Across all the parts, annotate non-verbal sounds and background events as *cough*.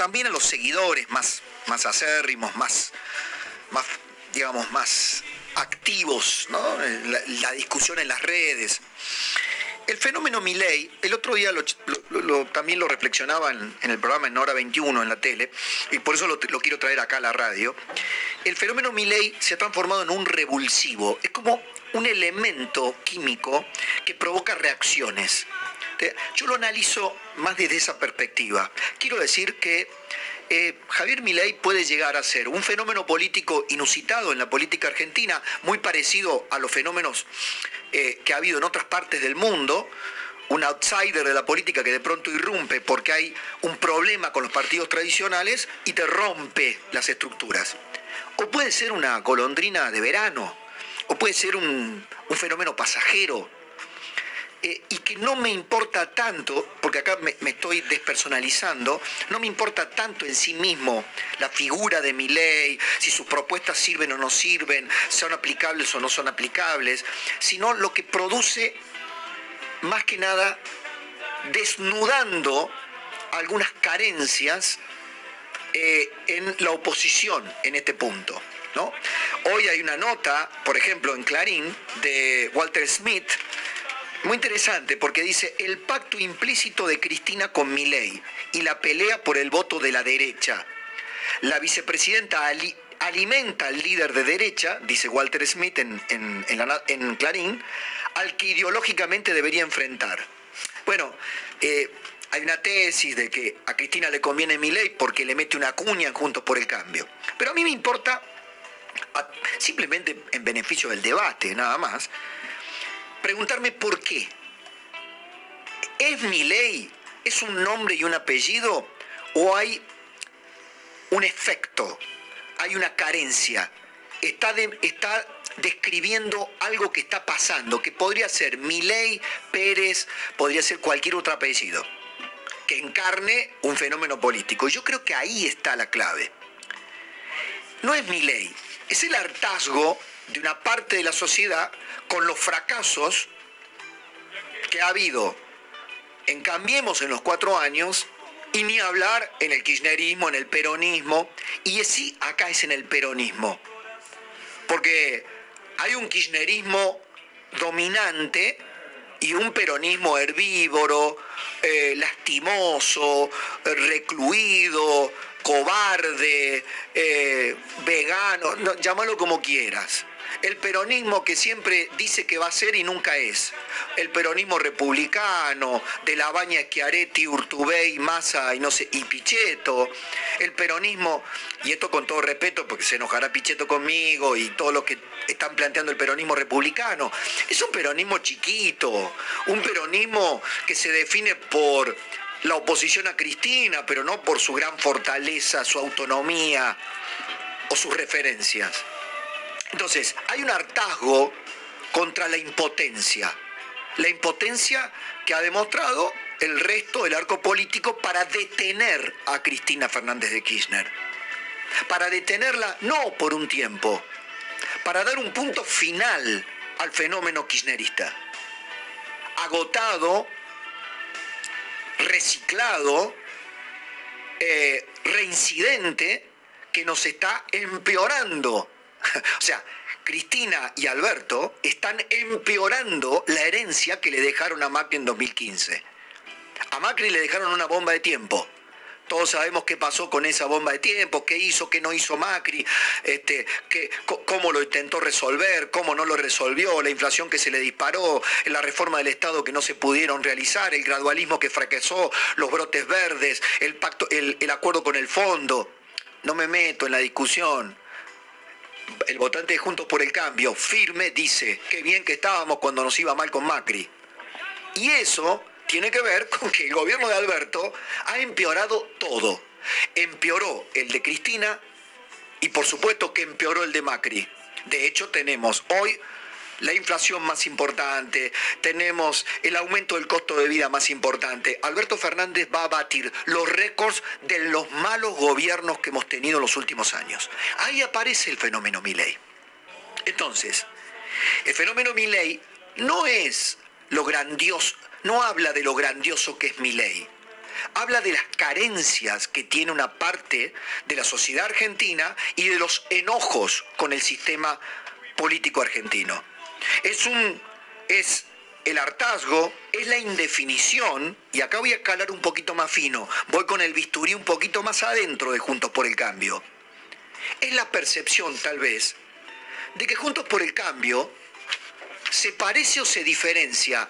También a los seguidores más, más acérrimos, más, más, digamos, más activos, la, discusión en las redes. El fenómeno Milei, el otro día también lo reflexionaba en, el programa en Hora 21 en la tele, y por eso lo, quiero traer acá a la radio. El fenómeno Milei se ha transformado en un revulsivo, es como un elemento químico que provoca reacciones. Yo lo analizo más desde esa perspectiva. Quiero decir que eh, Javier Milei puede llegar a ser un fenómeno político inusitado en la política argentina, muy parecido a los fenómenos eh, que ha habido en otras partes del mundo, un outsider de la política que de pronto irrumpe porque hay un problema con los partidos tradicionales y te rompe las estructuras. O puede ser una golondrina de verano, o puede ser un fenómeno pasajero eh, y que no me importa tanto, porque acá me, estoy despersonalizando, no me importa tanto en sí mismo la figura de mi ley, si sus propuestas sirven o no sirven, son aplicables o no son aplicables, sino lo que produce más que nada desnudando algunas carencias eh, en la oposición en este punto. ¿no? Hoy hay una nota, por ejemplo, en Clarín, de Walter Smith, muy interesante porque dice el pacto implícito de Cristina con Milei y la pelea por el voto de la derecha. La vicepresidenta alimenta al líder de derecha, dice Walter Smith en, en, Clarín, al que ideológicamente debería enfrentar. Bueno, eh, hay una tesis de que a Cristina le conviene Milei porque le mete una cuña juntos por el cambio. Pero a mí me importa, simplemente en beneficio del debate, nada más, preguntarme por qué. ¿Es mi ley? ¿Es un nombre y un apellido? ¿O hay un efecto? ¿Hay una carencia? Está, está describiendo algo que está pasando, que podría ser Milei, Pérez, podría ser cualquier otro apellido, que encarne un fenómeno político. Yo creo que ahí está la clave. No es Milei, es el hartazgo de una parte de la sociedad con los fracasos que ha habido en Cambiemos en los cuatro años y ni hablar en el kirchnerismo, en el peronismo, y sí, acá es en el peronismo, porque hay un kirchnerismo dominante y un peronismo herbívoro, eh, lastimoso, recluido, cobarde, eh, vegano, llámalo como quieras el peronismo que siempre dice que va a ser y nunca es, el peronismo republicano, de la baña Schiaretti, Urtubey, Massa y no sé, y Pichetto, el peronismo, y esto con todo respeto, porque se enojará Pichetto conmigo y todos los que están planteando el peronismo republicano, es un peronismo chiquito, un peronismo que se define por la oposición a Cristina, pero no por su gran fortaleza, su autonomía o sus referencias. Entonces, hay un hartazgo contra la impotencia. La impotencia que ha demostrado el resto del arco político para detener a Cristina Fernández de Kirchner. Para detenerla no por un tiempo, para dar un punto final al fenómeno kirchnerista. Agotado, reciclado, eh, reincidente, que nos está empeorando *laughs* o sea, Cristina y Alberto están empeorando la herencia que le dejaron a Macri en 2015. A Macri le dejaron una bomba de tiempo, Todos sabemos qué pasó con esa bomba de tiempo, qué hizo, qué no hizo Macri, este, cómo lo intentó resolver, cómo no lo resolvió, la inflación que se le disparó, la reforma del Estado que no se pudieron realizar, el gradualismo que fracasó, los brotes verdes, el, pacto, el acuerdo con el fondo. No me meto en la discusión el votante de Juntos por el Cambio, firme, dice, qué bien que estábamos cuando nos iba mal con Macri. Y eso tiene que ver con que el gobierno de Alberto ha empeorado todo. Empeoró el de Cristina y por supuesto que empeoró el de Macri. De hecho, tenemos hoy la inflación más importante, tenemos el aumento del costo de vida más importante. Alberto Fernández va a batir los récords de los malos gobiernos que hemos tenido en los últimos años. Ahí aparece el fenómeno Milley. Entonces, el fenómeno Milley no es lo grandioso, no habla de lo grandioso que es Milley. Habla de las carencias que tiene una parte de la sociedad argentina y de los enojos con el sistema político argentino. Es un es el hartazgo, es la indefinición, y acá voy a calar un poquito más fino, voy con el bisturí un poquito más adentro de Juntos por el Cambio. Es la percepción, tal vez, de que Juntos por el Cambio se parece o se diferencia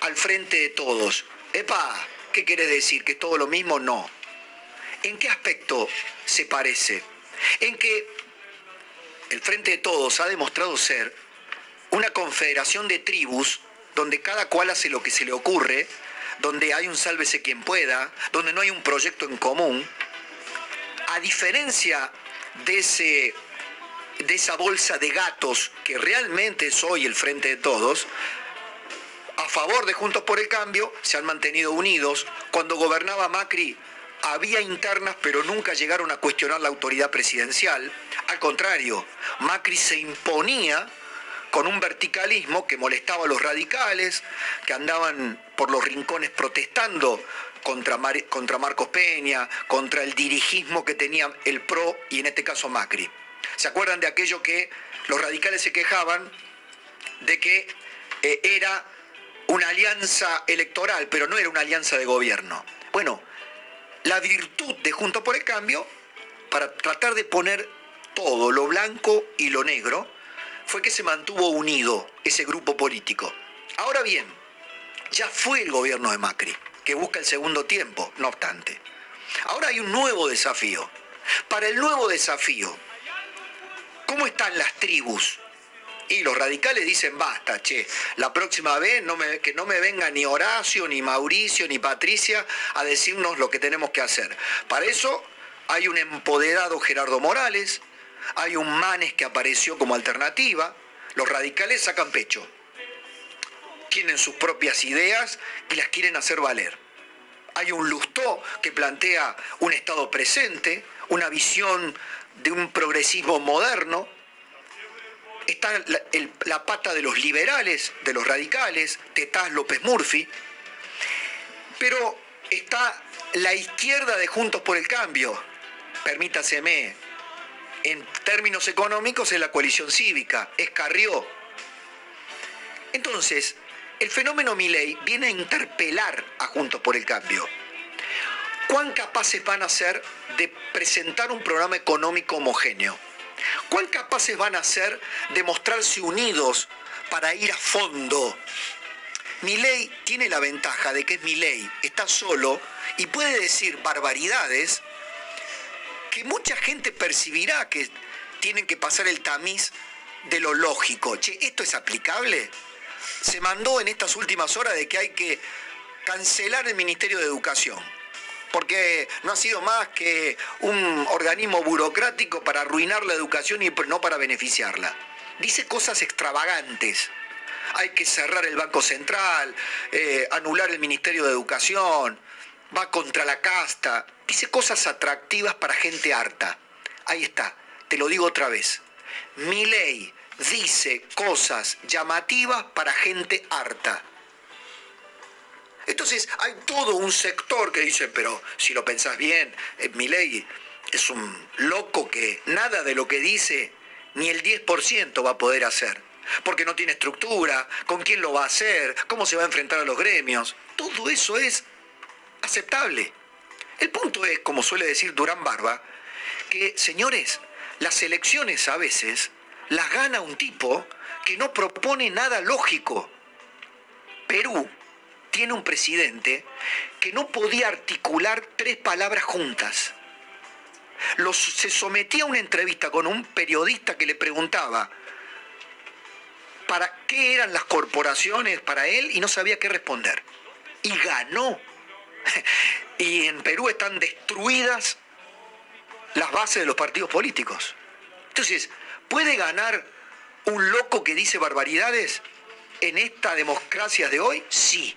al frente de todos. Epa, ¿qué quieres decir? ¿Que es todo lo mismo? No. ¿En qué aspecto se parece? En que el frente de todos ha demostrado ser una confederación de tribus donde cada cual hace lo que se le ocurre, donde hay un sálvese quien pueda, donde no hay un proyecto en común, a diferencia de, ese, de esa bolsa de gatos que realmente es hoy el frente de todos, a favor de Juntos por el Cambio, se han mantenido unidos. Cuando gobernaba Macri había internas, pero nunca llegaron a cuestionar la autoridad presidencial. Al contrario, Macri se imponía con un verticalismo que molestaba a los radicales, que andaban por los rincones protestando contra, contra Marcos Peña, contra el dirigismo que tenía el PRO y en este caso Macri. ¿Se acuerdan de aquello que los radicales se quejaban de que eh, era una alianza electoral, pero no era una alianza de gobierno? Bueno, la virtud de Junto por el Cambio, para tratar de poner todo, lo blanco y lo negro, fue que se mantuvo unido ese grupo político. Ahora bien, ya fue el gobierno de Macri, que busca el segundo tiempo, no obstante. Ahora hay un nuevo desafío. Para el nuevo desafío, ¿cómo están las tribus? Y los radicales dicen, basta, che, la próxima vez que no me venga ni Horacio, ni Mauricio, ni Patricia a decirnos lo que tenemos que hacer. Para eso hay un empoderado Gerardo Morales, hay un Manes que apareció como alternativa, los radicales sacan pecho, tienen sus propias ideas y las quieren hacer valer. Hay un Lustó que plantea un Estado presente, una visión de un progresismo moderno. Está la, pata de los liberales, de los radicales, Tetás López Murphy. Pero está la izquierda de Juntos por el Cambio, permítaseme, en términos económicos es la coalición cívica, es Carrió. Entonces, el fenómeno Milei viene a interpelar a Juntos por el Cambio. ¿Cuán capaces van a ser de presentar un programa económico homogéneo? ¿Cuán capaces van a ser de mostrarse unidos para ir a fondo? Milei tiene la ventaja de que es Milei, está solo y puede decir barbaridades que mucha gente percibirá que tienen que pasar el tamiz de lo lógico. Che, ¿esto es aplicable? Se mandó en estas últimas horas de que hay que cancelar el Ministerio de Educación, porque no ha sido más que un organismo burocrático para arruinar la educación y no para beneficiarla. Dice cosas extravagantes. Hay que cerrar el Banco Central, eh, anular el Ministerio de Educación, va contra la casta, dice cosas atractivas para gente harta. Ahí está, te lo digo otra vez. Mi ley dice cosas llamativas para gente harta. Entonces hay todo un sector que dice, pero si lo pensás bien, eh, mi ley es un loco que nada de lo que dice ni el 10% va a poder hacer. Porque no tiene estructura, con quién lo va a hacer, cómo se va a enfrentar a los gremios. Todo eso es aceptable. El punto es, como suele decir Durán Barba, que, señores, las elecciones a veces las gana un tipo que no propone nada lógico. Perú tiene un presidente que no podía articular tres palabras juntas. se sometía a una entrevista con un periodista que le preguntaba para qué eran las corporaciones para él y no sabía qué responder. Y ganó. *laughs* Y en Perú están destruidas las bases de los partidos políticos. Entonces, ¿puede ganar un loco que dice barbaridades en esta democracia de hoy? Sí.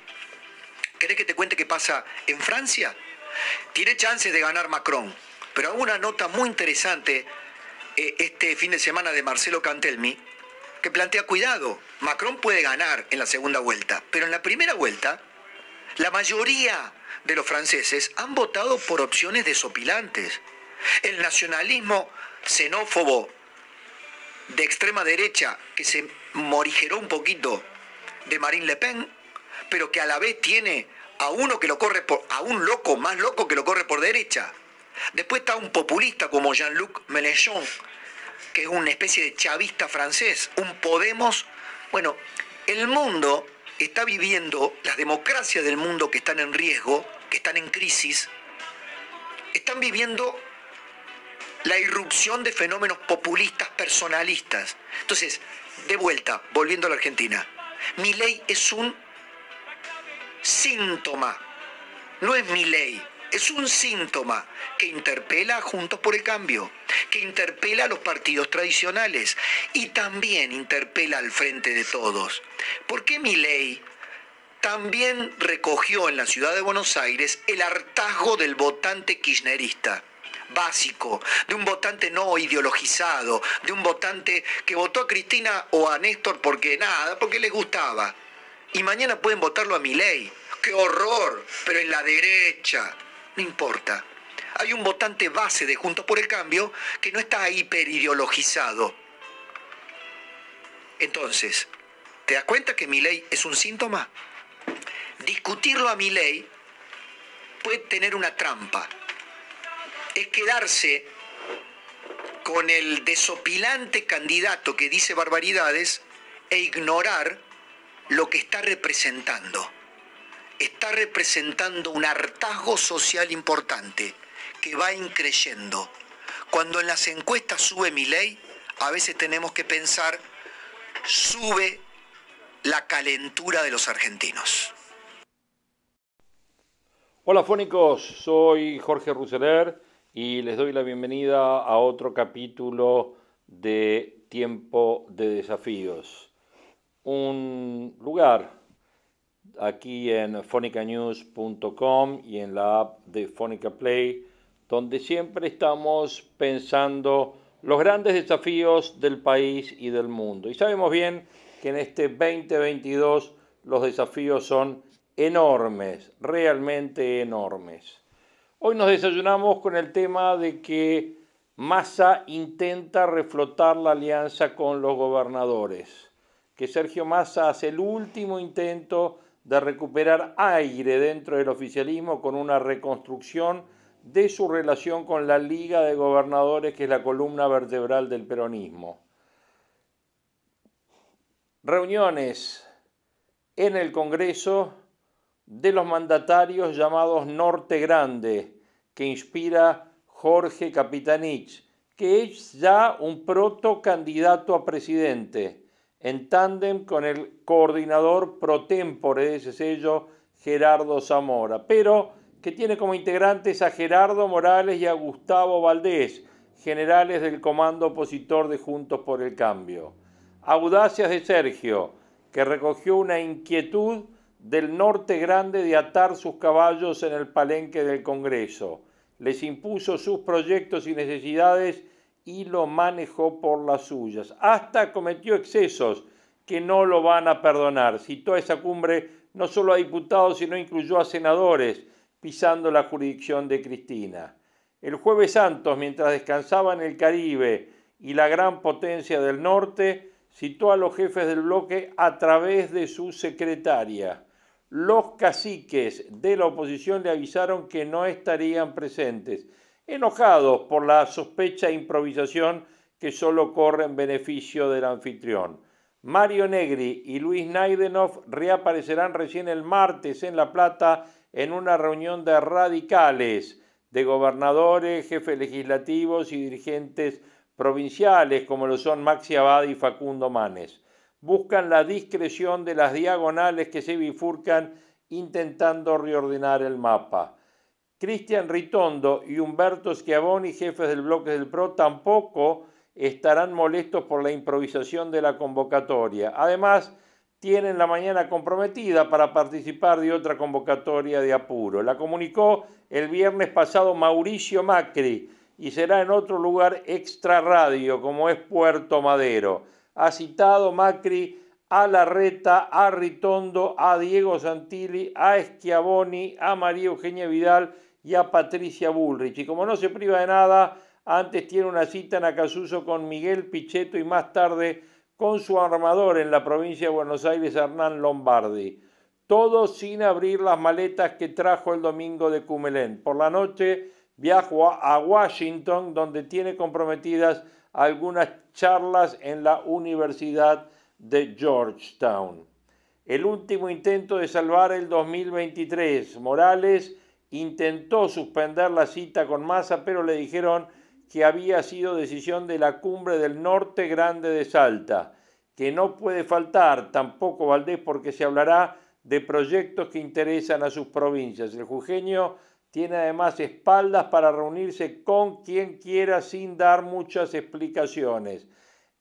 ¿Querés que te cuente qué pasa en Francia? Tiene chances de ganar Macron, pero hago una nota muy interesante eh, este fin de semana de Marcelo Cantelmi, que plantea cuidado, Macron puede ganar en la segunda vuelta, pero en la primera vuelta, la mayoría de los franceses han votado por opciones desopilantes. El nacionalismo xenófobo de extrema derecha que se morigeró un poquito de Marine Le Pen, pero que a la vez tiene a uno que lo corre por, a un loco más loco que lo corre por derecha. Después está un populista como Jean-Luc Mélenchon, que es una especie de chavista francés, un Podemos. Bueno, el mundo está viviendo, las democracias del mundo que están en riesgo, que están en crisis, están viviendo la irrupción de fenómenos populistas personalistas. Entonces, de vuelta, volviendo a la Argentina, mi ley es un síntoma, no es mi ley, es un síntoma que interpela a Juntos por el Cambio, que interpela a los partidos tradicionales y también interpela al frente de todos. ¿Por qué mi ley también recogió en la ciudad de Buenos Aires el hartazgo del votante kirchnerista? básico, de un votante no ideologizado, de un votante que votó a Cristina o a Néstor porque nada, porque les gustaba. Y mañana pueden votarlo a mi ley. ¡Qué horror! Pero en la derecha. No importa. Hay un votante base de Juntos por el Cambio que no está hiperideologizado. Entonces, ¿te das cuenta que mi ley es un síntoma? Discutirlo a mi ley puede tener una trampa es quedarse con el desopilante candidato que dice barbaridades e ignorar lo que está representando. Está representando un hartazgo social importante que va increyendo. Cuando en las encuestas sube mi ley, a veces tenemos que pensar, sube la calentura de los argentinos. Hola fónicos, soy Jorge Ruseler y les doy la bienvenida a otro capítulo de Tiempo de Desafíos. Un lugar aquí en fonicanews.com y en la app de Fonica Play, donde siempre estamos pensando los grandes desafíos del país y del mundo. Y sabemos bien que en este 2022 los desafíos son enormes, realmente enormes. Hoy nos desayunamos con el tema de que Massa intenta reflotar la alianza con los gobernadores, que Sergio Massa hace el último intento de recuperar aire dentro del oficialismo con una reconstrucción de su relación con la Liga de Gobernadores, que es la columna vertebral del peronismo. Reuniones en el Congreso de los mandatarios llamados Norte Grande, que inspira Jorge Capitanich, que es ya un proto candidato a presidente, en tándem con el coordinador pro tempore de ese sello, Gerardo Zamora, pero que tiene como integrantes a Gerardo Morales y a Gustavo Valdés, generales del comando opositor de Juntos por el Cambio. Audacias de Sergio, que recogió una inquietud del norte grande de atar sus caballos en el palenque del Congreso. Les impuso sus proyectos y necesidades y lo manejó por las suyas. Hasta cometió excesos que no lo van a perdonar. Citó a esa cumbre no solo a diputados, sino incluyó a senadores, pisando la jurisdicción de Cristina. El jueves Santos, mientras descansaba en el Caribe y la gran potencia del norte, citó a los jefes del bloque a través de su secretaria los caciques de la oposición le avisaron que no estarían presentes, enojados por la sospecha e improvisación que solo corre en beneficio del anfitrión. Mario Negri y Luis Naidenov reaparecerán recién el martes en La Plata en una reunión de radicales, de gobernadores, jefes legislativos y dirigentes provinciales como lo son Maxi Abad y Facundo Manes. Buscan la discreción de las diagonales que se bifurcan intentando reordenar el mapa. Cristian Ritondo y Humberto Schiavoni, jefes del bloque del PRO, tampoco estarán molestos por la improvisación de la convocatoria. Además, tienen la mañana comprometida para participar de otra convocatoria de apuro. La comunicó el viernes pasado Mauricio Macri y será en otro lugar extra radio, como es Puerto Madero. Ha citado Macri a Larreta, a Ritondo, a Diego Santilli, a Schiavoni, a María Eugenia Vidal y a Patricia Bullrich. Y como no se priva de nada, antes tiene una cita en Acasuso con Miguel Pichetto y más tarde con su armador en la provincia de Buenos Aires, Hernán Lombardi. Todo sin abrir las maletas que trajo el domingo de Cumelén. Por la noche viajó a Washington, donde tiene comprometidas algunas charlas en la Universidad de Georgetown. El último intento de salvar el 2023. Morales intentó suspender la cita con Massa, pero le dijeron que había sido decisión de la cumbre del norte grande de Salta, que no puede faltar tampoco Valdés porque se hablará de proyectos que interesan a sus provincias. El jujeño tiene además espaldas para reunirse con quien quiera sin dar muchas explicaciones.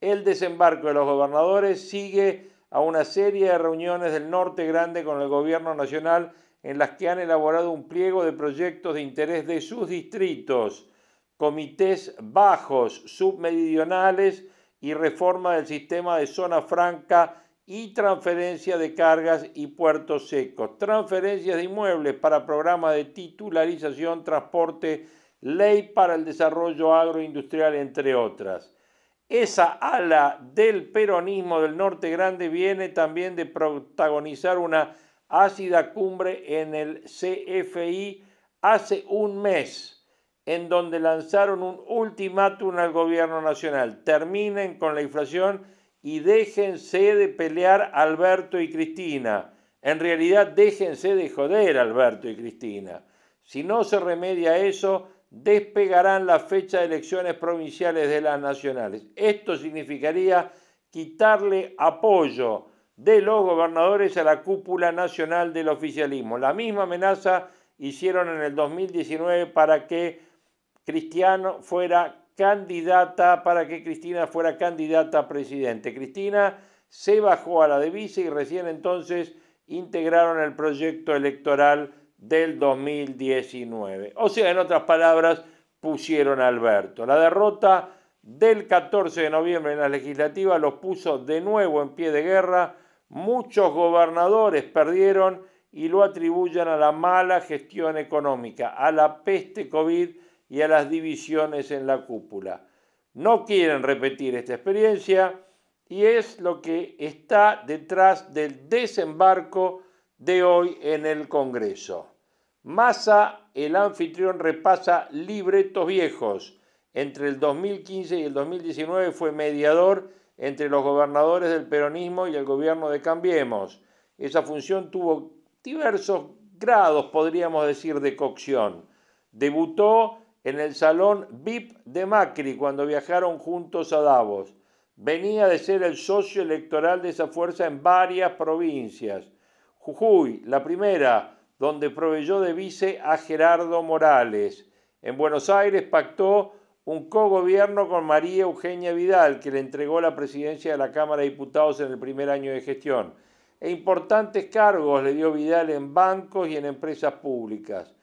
El desembarco de los gobernadores sigue a una serie de reuniones del norte grande con el gobierno nacional en las que han elaborado un pliego de proyectos de interés de sus distritos comités bajos submeridionales y reforma del sistema de zona franca y transferencia de cargas y puertos secos, transferencias de inmuebles para programas de titularización, transporte, ley para el desarrollo agroindustrial, entre otras. Esa ala del peronismo del Norte Grande viene también de protagonizar una ácida cumbre en el CFI hace un mes en donde lanzaron un ultimátum al gobierno nacional. Terminen con la inflación y déjense de pelear Alberto y Cristina. En realidad, déjense de joder Alberto y Cristina. Si no se remedia eso, despegarán la fecha de elecciones provinciales de las nacionales. Esto significaría quitarle apoyo de los gobernadores a la cúpula nacional del oficialismo. La misma amenaza hicieron en el 2019 para que Cristiano fuera candidata, para que Cristina fuera candidata a presidente. Cristina se bajó a la de vice y recién entonces integraron el proyecto electoral del 2019. O sea, en otras palabras, pusieron a Alberto. La derrota del 14 de noviembre en la legislativa los puso de nuevo en pie de guerra. Muchos gobernadores perdieron y lo atribuyen a la mala gestión económica, a la peste COVID y a las divisiones en la cúpula. No quieren repetir esta experiencia y es lo que está detrás del desembarco de hoy en el Congreso. Massa, el anfitrión, repasa libretos viejos. Entre el 2015 y el 2019 fue mediador entre los gobernadores del peronismo y el gobierno de Cambiemos. Esa función tuvo diversos grados, podríamos decir, de cocción. Debutó en el salón VIP de Macri cuando viajaron juntos a Davos. Venía de ser el socio electoral de esa fuerza en varias provincias. Jujuy, la primera, donde proveyó de vice a Gerardo Morales. En Buenos Aires pactó un cogobierno con María Eugenia Vidal, que le entregó la presidencia de la Cámara de Diputados en el primer año de gestión. E importantes cargos le dio Vidal en bancos y en empresas públicas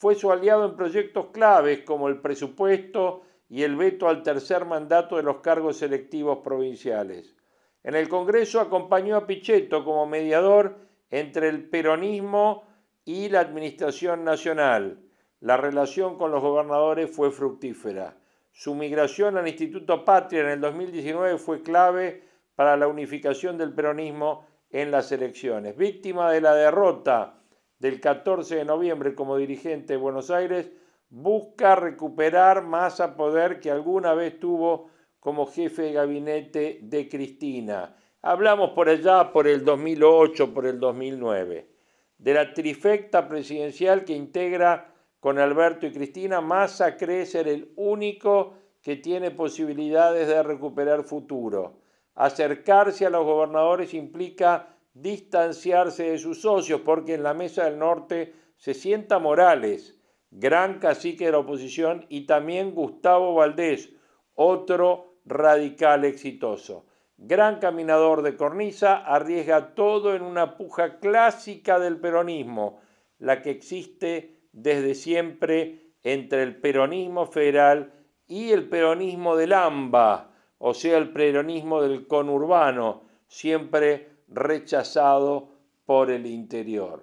fue su aliado en proyectos claves como el presupuesto y el veto al tercer mandato de los cargos selectivos provinciales. En el Congreso acompañó a Pichetto como mediador entre el peronismo y la Administración Nacional. La relación con los gobernadores fue fructífera. Su migración al Instituto Patria en el 2019 fue clave para la unificación del peronismo en las elecciones. Víctima de la derrota del 14 de noviembre como dirigente de Buenos Aires, busca recuperar más a poder que alguna vez tuvo como jefe de gabinete de Cristina. Hablamos por allá por el 2008, por el 2009, de la trifecta presidencial que integra con Alberto y Cristina, Massa cree ser el único que tiene posibilidades de recuperar futuro. Acercarse a los gobernadores implica distanciarse de sus socios, porque en la Mesa del Norte se sienta Morales, gran cacique de la oposición, y también Gustavo Valdés, otro radical exitoso. Gran caminador de cornisa, arriesga todo en una puja clásica del peronismo, la que existe desde siempre entre el peronismo federal y el peronismo del AMBA, o sea, el peronismo del conurbano, siempre rechazado por el interior.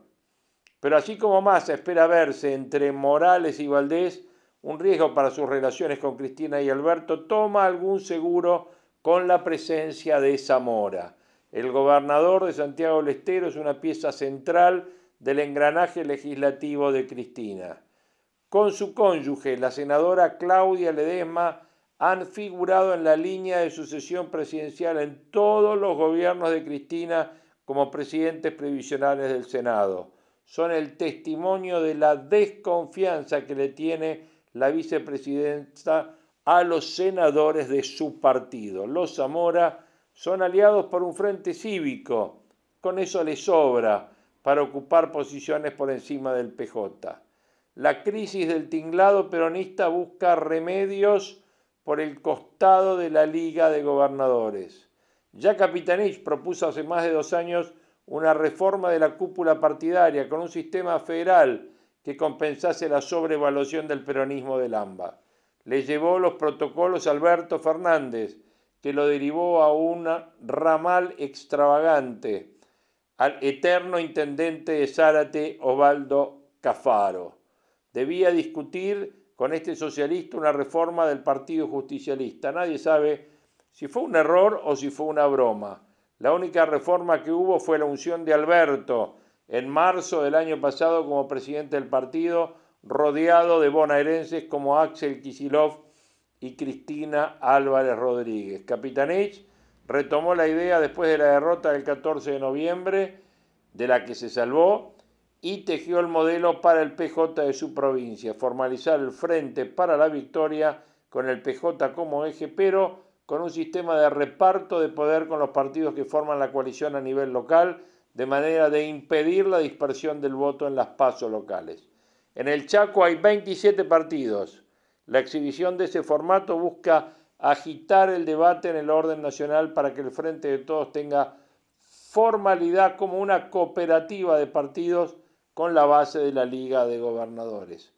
Pero así como Massa espera verse entre Morales y Valdés, un riesgo para sus relaciones con Cristina y Alberto, toma algún seguro con la presencia de Zamora. El gobernador de Santiago del Estero es una pieza central del engranaje legislativo de Cristina. Con su cónyuge, la senadora Claudia Ledesma, han figurado en la línea de sucesión presidencial en todos los gobiernos de Cristina como presidentes previsionales del Senado. Son el testimonio de la desconfianza que le tiene la vicepresidenta a los senadores de su partido. Los Zamora son aliados por un frente cívico, con eso les sobra para ocupar posiciones por encima del PJ. La crisis del tinglado peronista busca remedios por el costado de la Liga de Gobernadores. Ya Capitanich propuso hace más de dos años una reforma de la cúpula partidaria con un sistema federal que compensase la sobrevaluación del peronismo del AMBA. Le llevó los protocolos a Alberto Fernández, que lo derivó a un ramal extravagante, al eterno intendente de Zárate, Ovaldo Cafaro. Debía discutir con este socialista una reforma del Partido Justicialista. Nadie sabe si fue un error o si fue una broma. La única reforma que hubo fue la unción de Alberto en marzo del año pasado como presidente del partido, rodeado de bonaerenses como Axel Kisilov y Cristina Álvarez Rodríguez. Capitanich retomó la idea después de la derrota del 14 de noviembre, de la que se salvó, y tejió el modelo para el PJ de su provincia, formalizar el Frente para la Victoria con el PJ como eje, pero con un sistema de reparto de poder con los partidos que forman la coalición a nivel local, de manera de impedir la dispersión del voto en las pasos locales. En el Chaco hay 27 partidos. La exhibición de ese formato busca agitar el debate en el orden nacional para que el Frente de Todos tenga formalidad como una cooperativa de partidos con la base de la Liga de Gobernadores.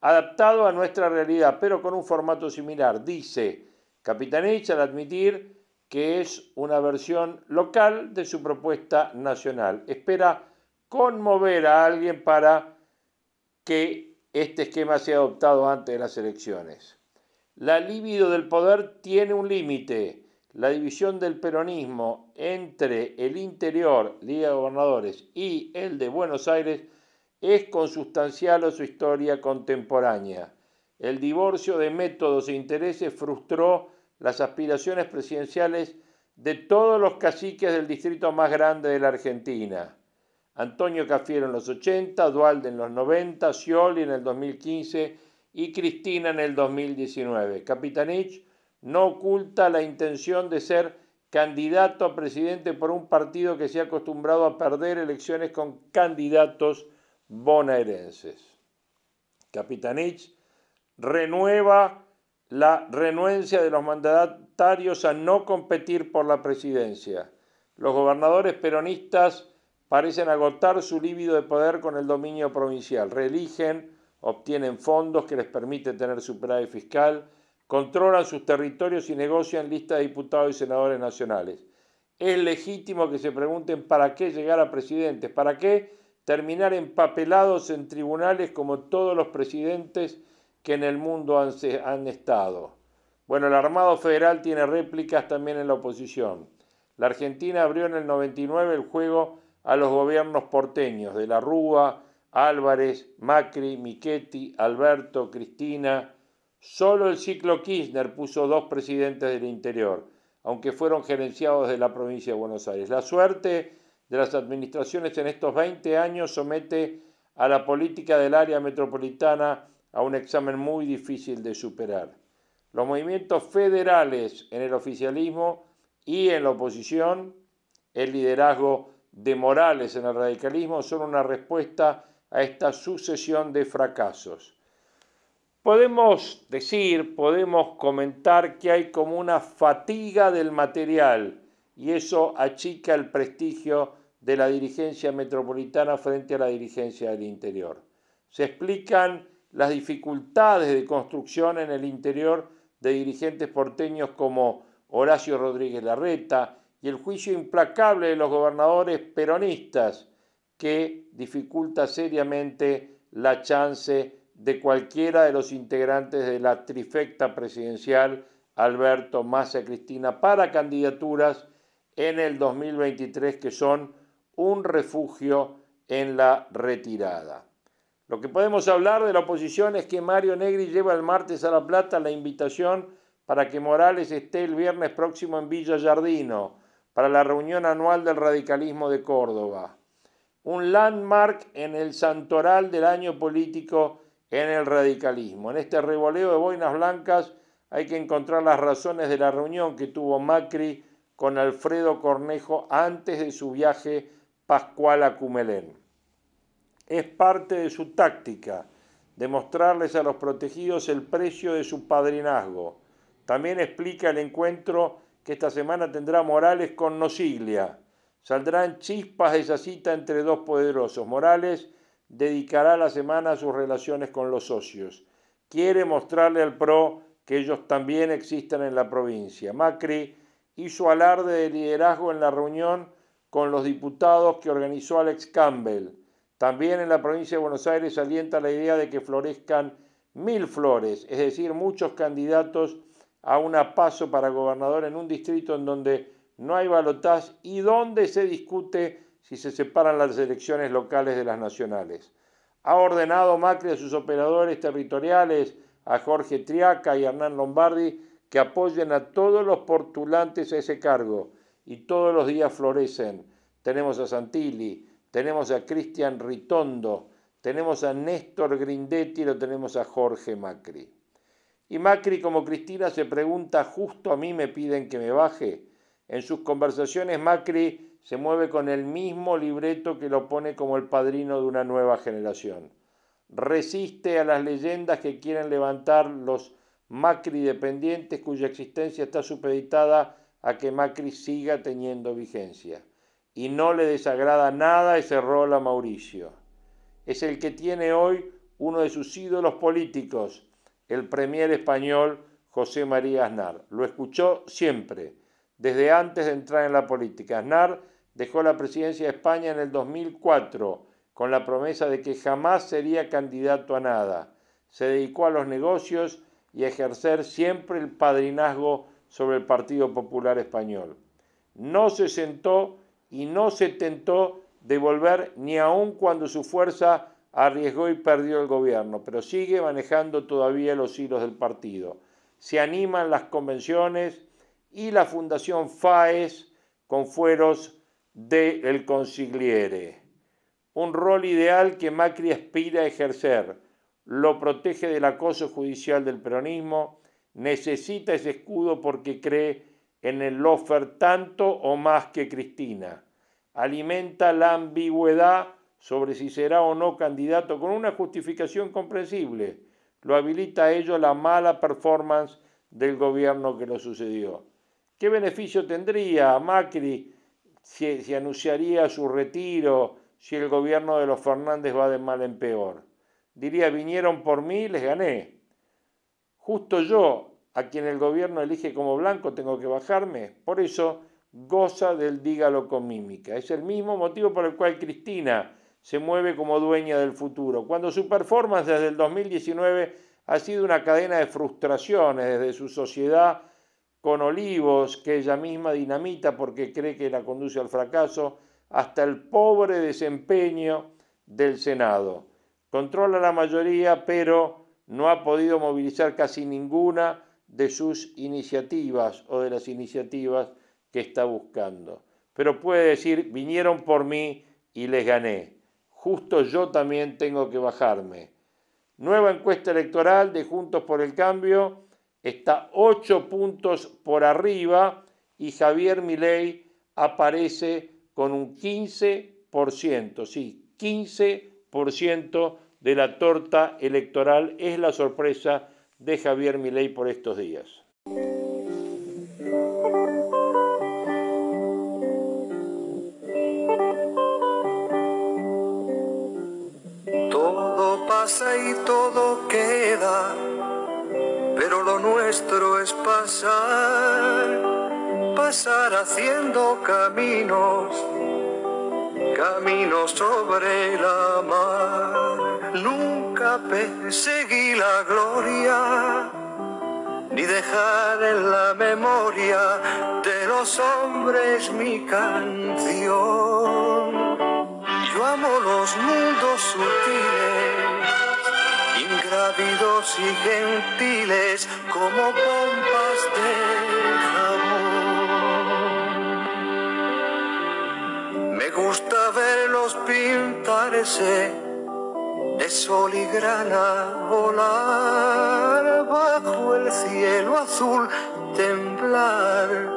Adaptado a nuestra realidad, pero con un formato similar, dice Capitanich al admitir que es una versión local de su propuesta nacional. Espera conmover a alguien para que este esquema sea adoptado antes de las elecciones. La libido del poder tiene un límite. La división del peronismo entre el interior, Liga de Gobernadores, y el de Buenos Aires es consustancial a su historia contemporánea. El divorcio de métodos e intereses frustró las aspiraciones presidenciales de todos los caciques del distrito más grande de la Argentina. Antonio Cafiero en los 80, Dualde en los 90, Scioli en el 2015 y Cristina en el 2019. Capitanich no oculta la intención de ser candidato a presidente por un partido que se ha acostumbrado a perder elecciones con candidatos bonaerenses. Capitanich renueva la renuencia de los mandatarios a no competir por la presidencia. Los gobernadores peronistas parecen agotar su líbido de poder con el dominio provincial. Reeligen, obtienen fondos que les permiten tener superávit fiscal, controlan sus territorios y negocian listas de diputados y senadores nacionales. Es legítimo que se pregunten para qué llegar a presidentes, para qué terminar empapelados en tribunales como todos los presidentes que en el mundo han, estado. Bueno, el Armado Federal tiene réplicas también en la oposición. La Argentina abrió en el 99 el juego a los gobiernos porteños de la Rúa, Álvarez, Macri, Michetti, Alberto, Cristina. Solo el ciclo Kirchner puso dos presidentes del interior, aunque fueron gerenciados de la provincia de Buenos Aires. La suerte de las administraciones en estos 20 años somete a la política del área metropolitana a un examen muy difícil de superar. Los movimientos federales en el oficialismo y en la oposición, el liderazgo de Morales en el radicalismo son una respuesta a esta sucesión de fracasos. Podemos decir, podemos comentar que hay como una fatiga del material y eso achica el prestigio de la dirigencia metropolitana frente a la dirigencia del interior. Se explican las dificultades de construcción en el interior de dirigentes porteños como Horacio Rodríguez Larreta y el juicio implacable de los gobernadores peronistas que dificulta seriamente la chance de cualquiera de los integrantes de la trifecta presidencial Alberto Massa Cristina para candidaturas en el 2023 que son un refugio en la retirada. Lo que podemos hablar de la oposición es que Mario Negri lleva el martes a La Plata la invitación para que Morales esté el viernes próximo en Villa Yardino para la reunión anual del radicalismo de Córdoba. Un landmark en el santoral del año político en el radicalismo. En este revoleo de boinas blancas hay que encontrar las razones de la reunión que tuvo Macri con Alfredo Cornejo antes de su viaje pascual a Cumelén es parte de su táctica, demostrarles a los protegidos el precio de su padrinazgo. También explica el encuentro que esta semana tendrá Morales con Nosiglia. Saldrán chispas de esa cita entre dos poderosos. Morales dedicará la semana a sus relaciones con los socios. Quiere mostrarle al PRO que ellos también existen en la provincia. Macri hizo alarde de liderazgo en la reunión con los diputados que organizó Alex Campbell. También en la provincia de Buenos Aires alienta la idea de que florezcan mil flores, es decir, muchos candidatos a una paso para gobernador en un distrito en donde no hay balotaje y donde se discute si se separan las elecciones locales de las nacionales. Ha ordenado Macri a sus operadores territoriales, a Jorge Triaca y a Hernán Lombardi, que apoyen a todos los portulantes a ese cargo y todos los días florecen. Tenemos a Santilli, tenemos a Cristian Ritondo, tenemos a Néstor Grindetti lo tenemos a Jorge Macri. Y Macri como Cristina se pregunta, justo a mí me piden que me baje. En sus conversaciones Macri se mueve con el mismo libreto que lo pone como el padrino de una nueva generación. Resiste a las leyendas que quieren levantar los Macri dependientes cuya existencia está supeditada a que Macri siga teniendo vigencia y no le desagrada nada ese rol a Mauricio. Es el que tiene hoy uno de sus ídolos políticos, el premier español José María Aznar. Lo escuchó siempre, desde antes de entrar en la política. Aznar dejó la presidencia de España en el 2004 con la promesa de que jamás sería candidato a nada. Se dedicó a los negocios y a ejercer siempre el padrinazgo sobre el Partido Popular Español. No se sentó y no se tentó de volver ni aun cuando su fuerza arriesgó y perdió el gobierno, pero sigue manejando todavía los hilos del partido. Se animan las convenciones y la Fundación FAES con fueros de El Consigliere. Un rol ideal que Macri aspira a ejercer. Lo protege del acoso judicial del peronismo, necesita ese escudo porque cree en el Lofer tanto o más que Cristina. Alimenta la ambigüedad sobre si será o no candidato con una justificación comprensible. Lo habilita a ello la mala performance del gobierno que lo sucedió. ¿Qué beneficio tendría Macri si, anunciaría su retiro si el gobierno de los Fernández va de mal en peor? Diría, vinieron por mí, les gané. Justo yo, a quien el gobierno elige como blanco tengo que bajarme. Por eso goza del dígalo con mímica. Es el mismo motivo por el cual Cristina se mueve como dueña del futuro. Cuando su performance desde el 2019 ha sido una cadena de frustraciones desde su sociedad con Olivos, que ella misma dinamita porque cree que la conduce al fracaso, hasta el pobre desempeño del Senado. Controla la mayoría, pero no ha podido movilizar casi ninguna de sus iniciativas o de las iniciativas que está buscando. Pero puede decir, vinieron por mí y les gané. Justo yo también tengo que bajarme. Nueva encuesta electoral de Juntos por el Cambio está ocho puntos por arriba y Javier Milei aparece con un 15%, sí, 15% de la torta electoral es la sorpresa de Javier Milei por estos días. Todo pasa y todo queda, pero lo nuestro es pasar, pasar haciendo caminos, caminos sobre la mar. Nunca perseguí la gloria ni dejar en la memoria de los hombres mi canción. Yo amo los mundos sutiles, ingrávidos y gentiles como pompas de jabón. Me gusta verlos pintarse de sol y grana volar bajo el cielo azul, temblar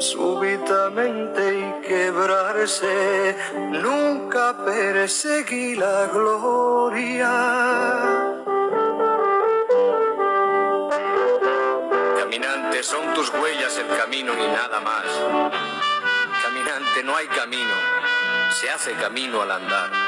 súbitamente y quebrarse. Nunca perseguí la gloria. Caminante, son tus huellas el camino y nada más. Caminante, no hay camino, se hace camino al andar.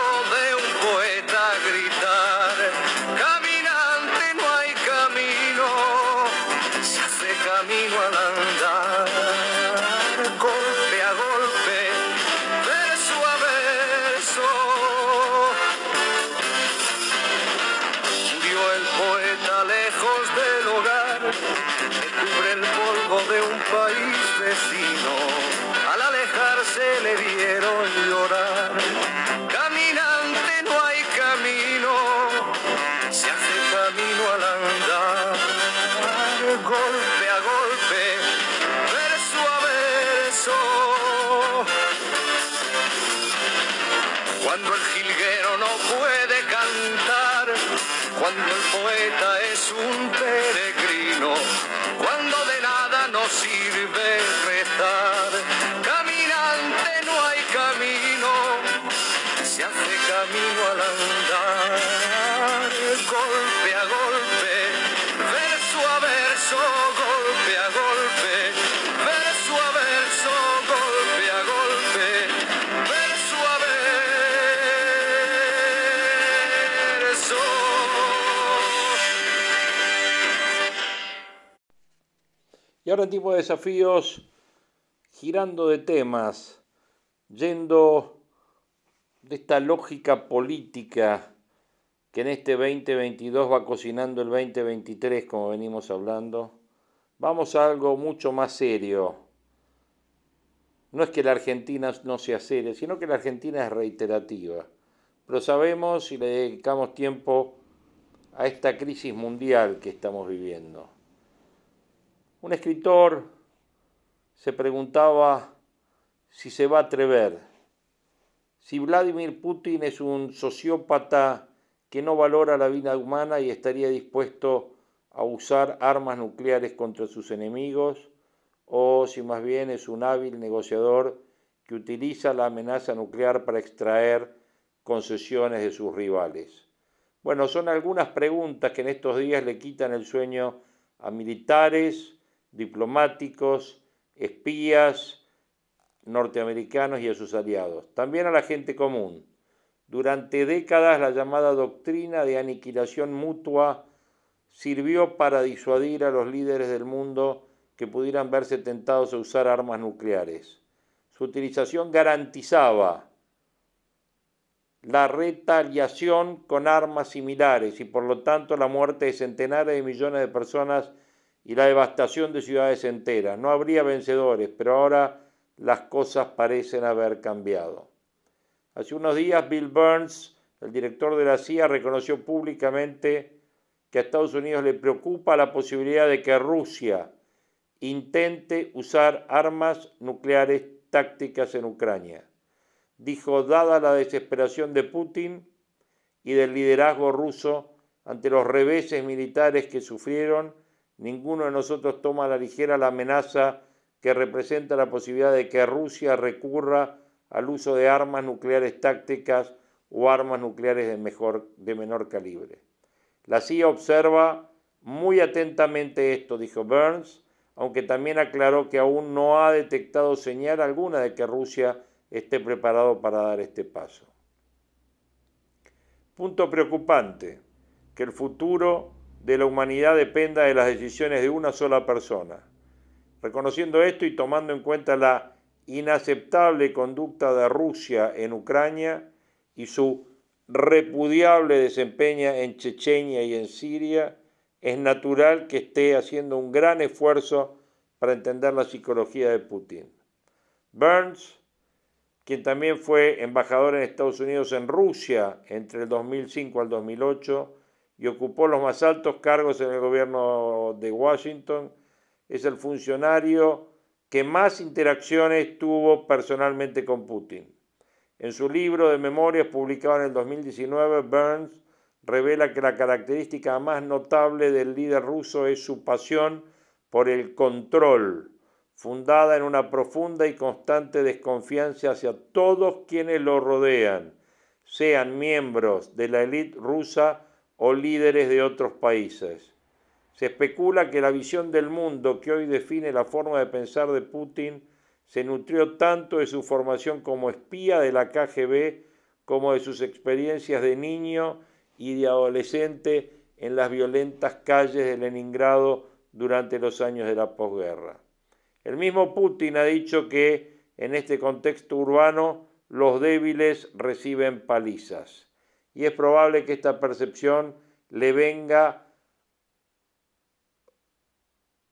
Cuando el jilguero no puede cantar, cuando el poeta es un peregrino, Y ahora en tipo de desafíos, girando de temas, yendo de esta lógica política que en este 2022 va cocinando el 2023, como venimos hablando, vamos a algo mucho más serio. No es que la Argentina no sea seria, sino que la Argentina es reiterativa. Pero sabemos y le dedicamos tiempo a esta crisis mundial que estamos viviendo. Un escritor se preguntaba si se va a atrever, si Vladimir Putin es un sociópata que no valora la vida humana y estaría dispuesto a usar armas nucleares contra sus enemigos, o si más bien es un hábil negociador que utiliza la amenaza nuclear para extraer concesiones de sus rivales. Bueno, son algunas preguntas que en estos días le quitan el sueño a militares, diplomáticos, espías norteamericanos y a sus aliados, también a la gente común. Durante décadas la llamada doctrina de aniquilación mutua sirvió para disuadir a los líderes del mundo que pudieran verse tentados a usar armas nucleares. Su utilización garantizaba la retaliación con armas similares y por lo tanto la muerte de centenares de millones de personas y la devastación de ciudades enteras. No habría vencedores, pero ahora las cosas parecen haber cambiado. Hace unos días Bill Burns, el director de la CIA, reconoció públicamente que a Estados Unidos le preocupa la posibilidad de que Rusia intente usar armas nucleares tácticas en Ucrania. Dijo, dada la desesperación de Putin y del liderazgo ruso ante los reveses militares que sufrieron, ninguno de nosotros toma a la ligera la amenaza que representa la posibilidad de que Rusia recurra al uso de armas nucleares tácticas o armas nucleares de, menor calibre. La CIA observa muy atentamente esto, dijo Burns, aunque también aclaró que aún no ha detectado señal alguna de que Rusia esté preparado para dar este paso. Punto preocupante, que el futuro de la humanidad dependa de las decisiones de una sola persona. Reconociendo esto y tomando en cuenta la inaceptable conducta de Rusia en Ucrania y su repudiable desempeño en Chechenia y en Siria, es natural que esté haciendo un gran esfuerzo para entender la psicología de Putin. Burns, quien también fue embajador en Estados Unidos en Rusia entre el 2005 al 2008 y ocupó los más altos cargos en el gobierno de Washington, es el funcionario que más interacciones tuvo personalmente con Putin. En su libro de memorias publicado en el 2019, Burns revela que la característica más notable del líder ruso es su pasión por el control, fundada en una profunda y constante desconfianza hacia todos quienes lo rodean, sean miembros de la élite rusa o líderes de otros países. Se especula que la visión del mundo que hoy define la forma de pensar de Putin se nutrió tanto de su formación como espía de la KGB como de sus experiencias de niño y de adolescente en las violentas calles de Leningrado durante los años de la posguerra. El mismo Putin ha dicho que en este contexto urbano los débiles reciben palizas y es probable que esta percepción le venga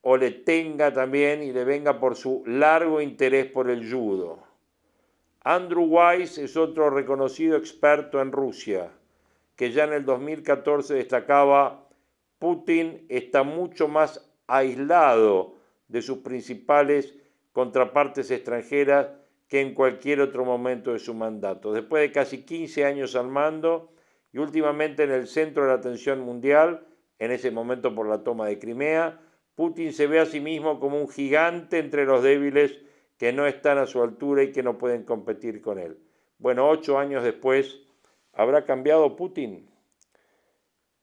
o le tenga también y le venga por su largo interés por el judo. Andrew Weiss es otro reconocido experto en Rusia, que ya en el 2014 destacaba, Putin está mucho más aislado de sus principales contrapartes extranjeras que en cualquier otro momento de su mandato. Después de casi 15 años al mando y últimamente en el centro de la atención mundial, en ese momento por la toma de Crimea, Putin se ve a sí mismo como un gigante entre los débiles que no están a su altura y que no pueden competir con él. Bueno, ocho años después, ¿habrá cambiado Putin?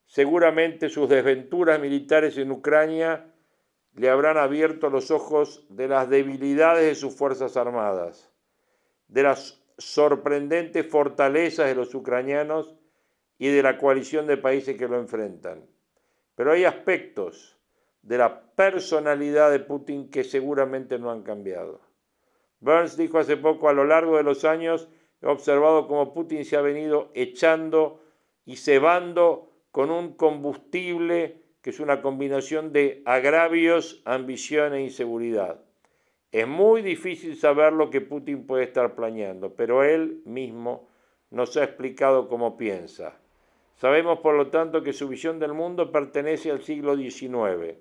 Seguramente sus desventuras militares en Ucrania le habrán abierto los ojos de las debilidades de sus Fuerzas Armadas, de las sorprendentes fortalezas de los ucranianos y de la coalición de países que lo enfrentan. Pero hay aspectos de la personalidad de Putin que seguramente no han cambiado. Burns dijo hace poco, a lo largo de los años he observado cómo Putin se ha venido echando y cebando con un combustible que es una combinación de agravios, ambición e inseguridad. Es muy difícil saber lo que Putin puede estar planeando, pero él mismo nos ha explicado cómo piensa. Sabemos, por lo tanto, que su visión del mundo pertenece al siglo XIX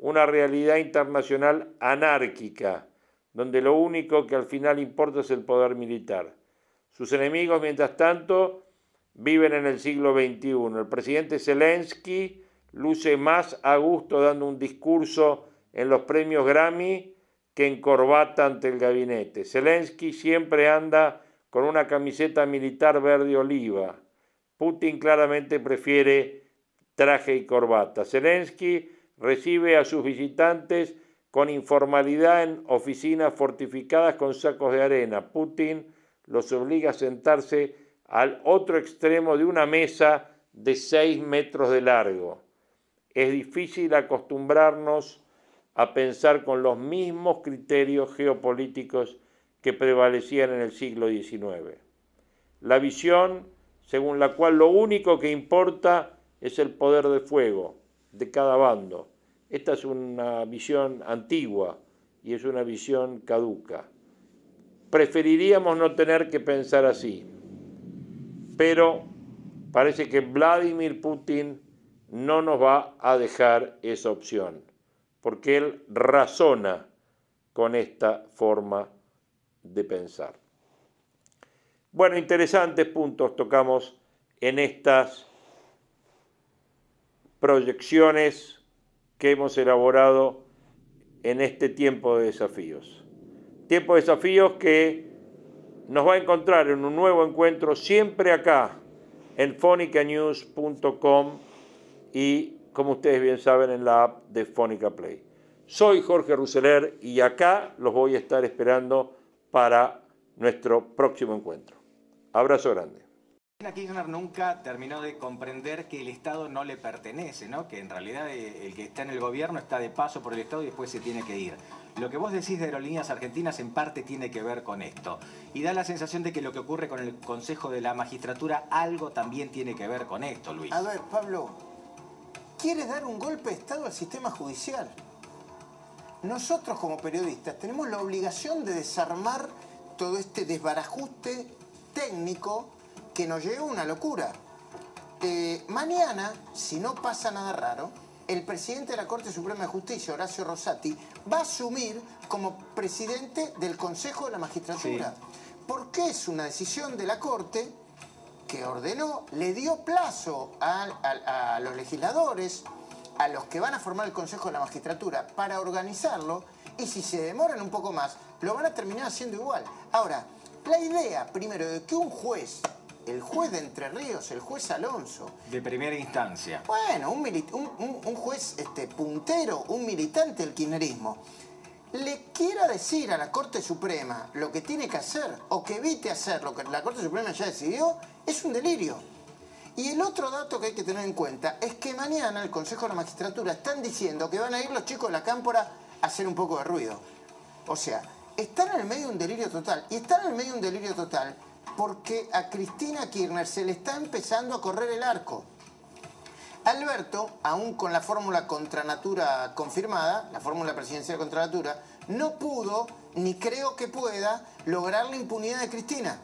una realidad internacional anárquica, donde lo único que al final importa es el poder militar. Sus enemigos, mientras tanto, viven en el siglo XXI. El presidente Zelensky luce más a gusto dando un discurso en los premios Grammy que en corbata ante el gabinete. Zelensky siempre anda con una camiseta militar verde oliva. Putin claramente prefiere traje y corbata. Zelensky recibe a sus visitantes con informalidad en oficinas fortificadas con sacos de arena. Putin los obliga a sentarse al otro extremo de una mesa de 6 metros de largo. Es difícil acostumbrarnos a pensar con los mismos criterios geopolíticos que prevalecían en el siglo XIX. La visión según la cual lo único que importa es el poder de fuego de cada bando. Esta es una visión antigua y es una visión caduca. Preferiríamos no tener que pensar así, pero parece que Vladimir Putin no nos va a dejar esa opción, porque él razona con esta forma de pensar. Bueno, interesantes puntos tocamos en estas proyecciones que hemos elaborado en este tiempo de desafíos. Tiempo de desafíos que nos va a encontrar en un nuevo encuentro siempre acá en fonicanews.com y como ustedes bien saben en la app de Fónica Play. Soy Jorge Ruseler y acá los voy a estar esperando para nuestro próximo encuentro. Abrazo grande. Kirchner nunca terminó de comprender que el Estado no le pertenece, ¿no? que en realidad eh, el que está en el gobierno está de paso por el Estado y después se tiene que ir. Lo que vos decís de aerolíneas argentinas en parte tiene que ver con esto. Y da la sensación de que lo que ocurre con el Consejo de la Magistratura algo también tiene que ver con esto, Luis. A ver, Pablo, ¿quieres dar un golpe de Estado al sistema judicial? Nosotros como periodistas tenemos la obligación de desarmar todo este desbarajuste técnico que nos lleva a una locura. Eh, mañana, si no pasa nada raro, el presidente de la Corte Suprema de Justicia, Horacio Rosati, va a asumir como presidente del Consejo de la Magistratura. Porque es una decisión de la Corte que ordenó, le dio plazo a, a los legisladores, a los que van a formar el Consejo de la Magistratura, para organizarlo, y si se demoran un poco más, lo van a terminar haciendo igual. Ahora, la idea, primero, de que un juez el juez de Entre Ríos, el juez Alonso. De primera instancia. Bueno, un, juez este, puntero, un militante del kirchnerismo, le quiera decir a la Corte Suprema lo que tiene que hacer o que evite hacer lo que la Corte Suprema ya decidió, es un delirio. Y el otro dato que hay que tener en cuenta es que mañana el Consejo de la Magistratura están diciendo que van a ir los chicos de la cámpora a hacer un poco de ruido. O sea, están en el medio de un delirio total. Y están en el medio de un delirio total porque a Cristina Kirchner se le está empezando a correr el arco. Alberto, aún con la fórmula contra natura confirmada, la fórmula presidencial contra natura, no pudo, ni creo que pueda, lograr la impunidad de Cristina.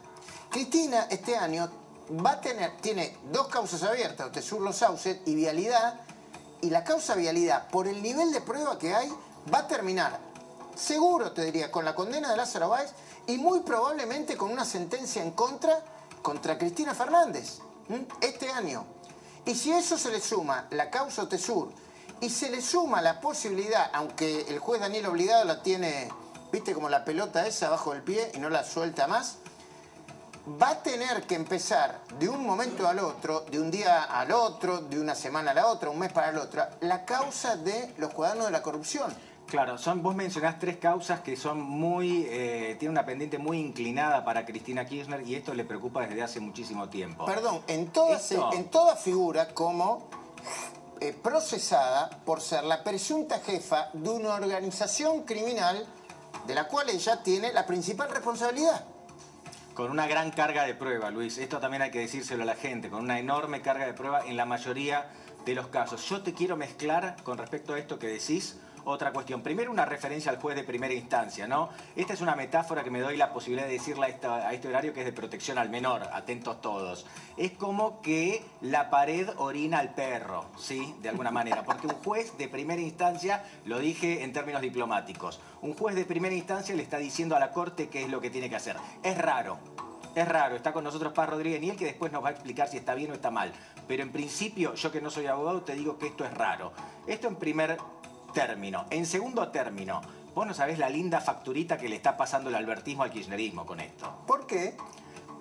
Cristina este año va a tener, tiene dos causas abiertas, Tesur Los Sauces y Vialidad, y la causa Vialidad, por el nivel de prueba que hay, va a terminar, seguro te diría, con la condena de Lázaro Báez y muy probablemente con una sentencia en contra contra Cristina Fernández este año. Y si eso se le suma la causa Tesur y se le suma la posibilidad, aunque el juez Daniel Obligado la tiene, viste como la pelota esa abajo del pie y no la suelta más, va a tener que empezar de un momento al otro, de un día al otro, de una semana a la otra, un mes para la otra, la causa de los cuadernos de la corrupción. Claro, son, vos mencionás tres causas que son muy, eh, tienen una pendiente muy inclinada para Cristina Kirchner y esto le preocupa desde hace muchísimo tiempo. Perdón, en toda, en toda figura como eh, procesada por ser la presunta jefa de una organización criminal de la cual ella tiene la principal responsabilidad. Con una gran carga de prueba, Luis. Esto también hay que decírselo a la gente, con una enorme carga de prueba en la mayoría de los casos. Yo te quiero mezclar con respecto a esto que decís otra cuestión. Primero una referencia al juez de primera instancia, ¿no? Esta es una metáfora que me doy la posibilidad de decirle a, este horario que es de protección al menor, atentos todos. Es como que la pared orina al perro, ¿sí? De alguna manera, porque un juez de primera instancia, lo dije en términos diplomáticos, un juez de primera instancia le está diciendo a la corte qué es lo que tiene que hacer. Es raro, es raro, está con nosotros Paz Rodríguez Niel, que después nos va a explicar si está bien o está mal. Pero en principio, yo que no soy abogado, te digo que esto es raro. Esto en primer término. En segundo término, vos no sabés la linda facturita que le está pasando el albertismo al kirchnerismo con esto. ¿Por qué?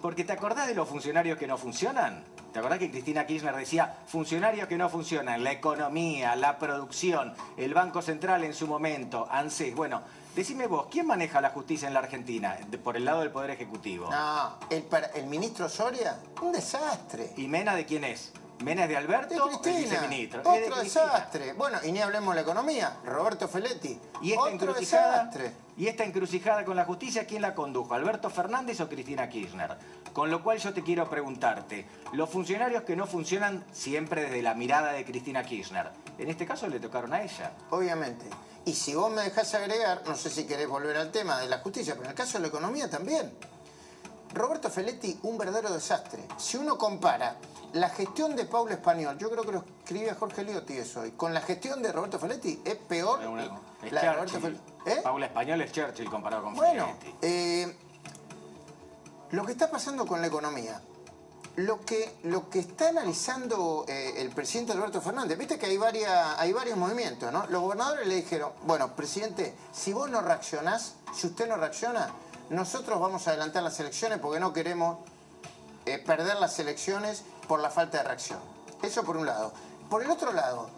Porque te acordás de los funcionarios que no funcionan. ¿Te acordás que Cristina Kirchner decía funcionarios que no funcionan? La economía, la producción, el Banco Central en su momento, ANSES. Bueno, Decime vos, ¿quién maneja la justicia en la Argentina de- por el lado del Poder Ejecutivo? No, el ministro Soria, un desastre. ¿Y Mena de quién es? ¿Mena es de Alberto De el Cristina? Es de otro desastre. Bueno, y ni hablemos de la economía, Roberto Feletti. ¿Y esta, otro desastre. ¿Y esta encrucijada con la justicia quién la condujo? ¿Alberto Fernández o Cristina Kirchner? Con lo cual yo te quiero preguntarte, los funcionarios que no funcionan siempre desde la mirada de Cristina Kirchner, en este caso le tocaron a ella. Obviamente. Y si vos me dejás agregar, no sé si querés volver al tema de la justicia, pero en el caso de la economía también. Roberto Feletti, un verdadero desastre. Si uno compara la gestión de Paulo Español, yo creo que lo escribía Jorge Liotti eso hoy, con la gestión de Roberto Feletti, es peor Es una- la de Roberto. Feletti. ¿Eh? Paula Español es Churchill comparado con Bueno, Feletti. eh, lo que está pasando con la economía, lo que, lo que está analizando eh, el presidente Alberto Fernández, viste que hay, varias, hay varios movimientos, ¿no? Los gobernadores le dijeron, bueno, presidente, si vos no reaccionás, si usted no reacciona, nosotros vamos a adelantar las elecciones porque no queremos eh, perder las elecciones por la falta de reacción. Eso por un lado. Por el otro lado,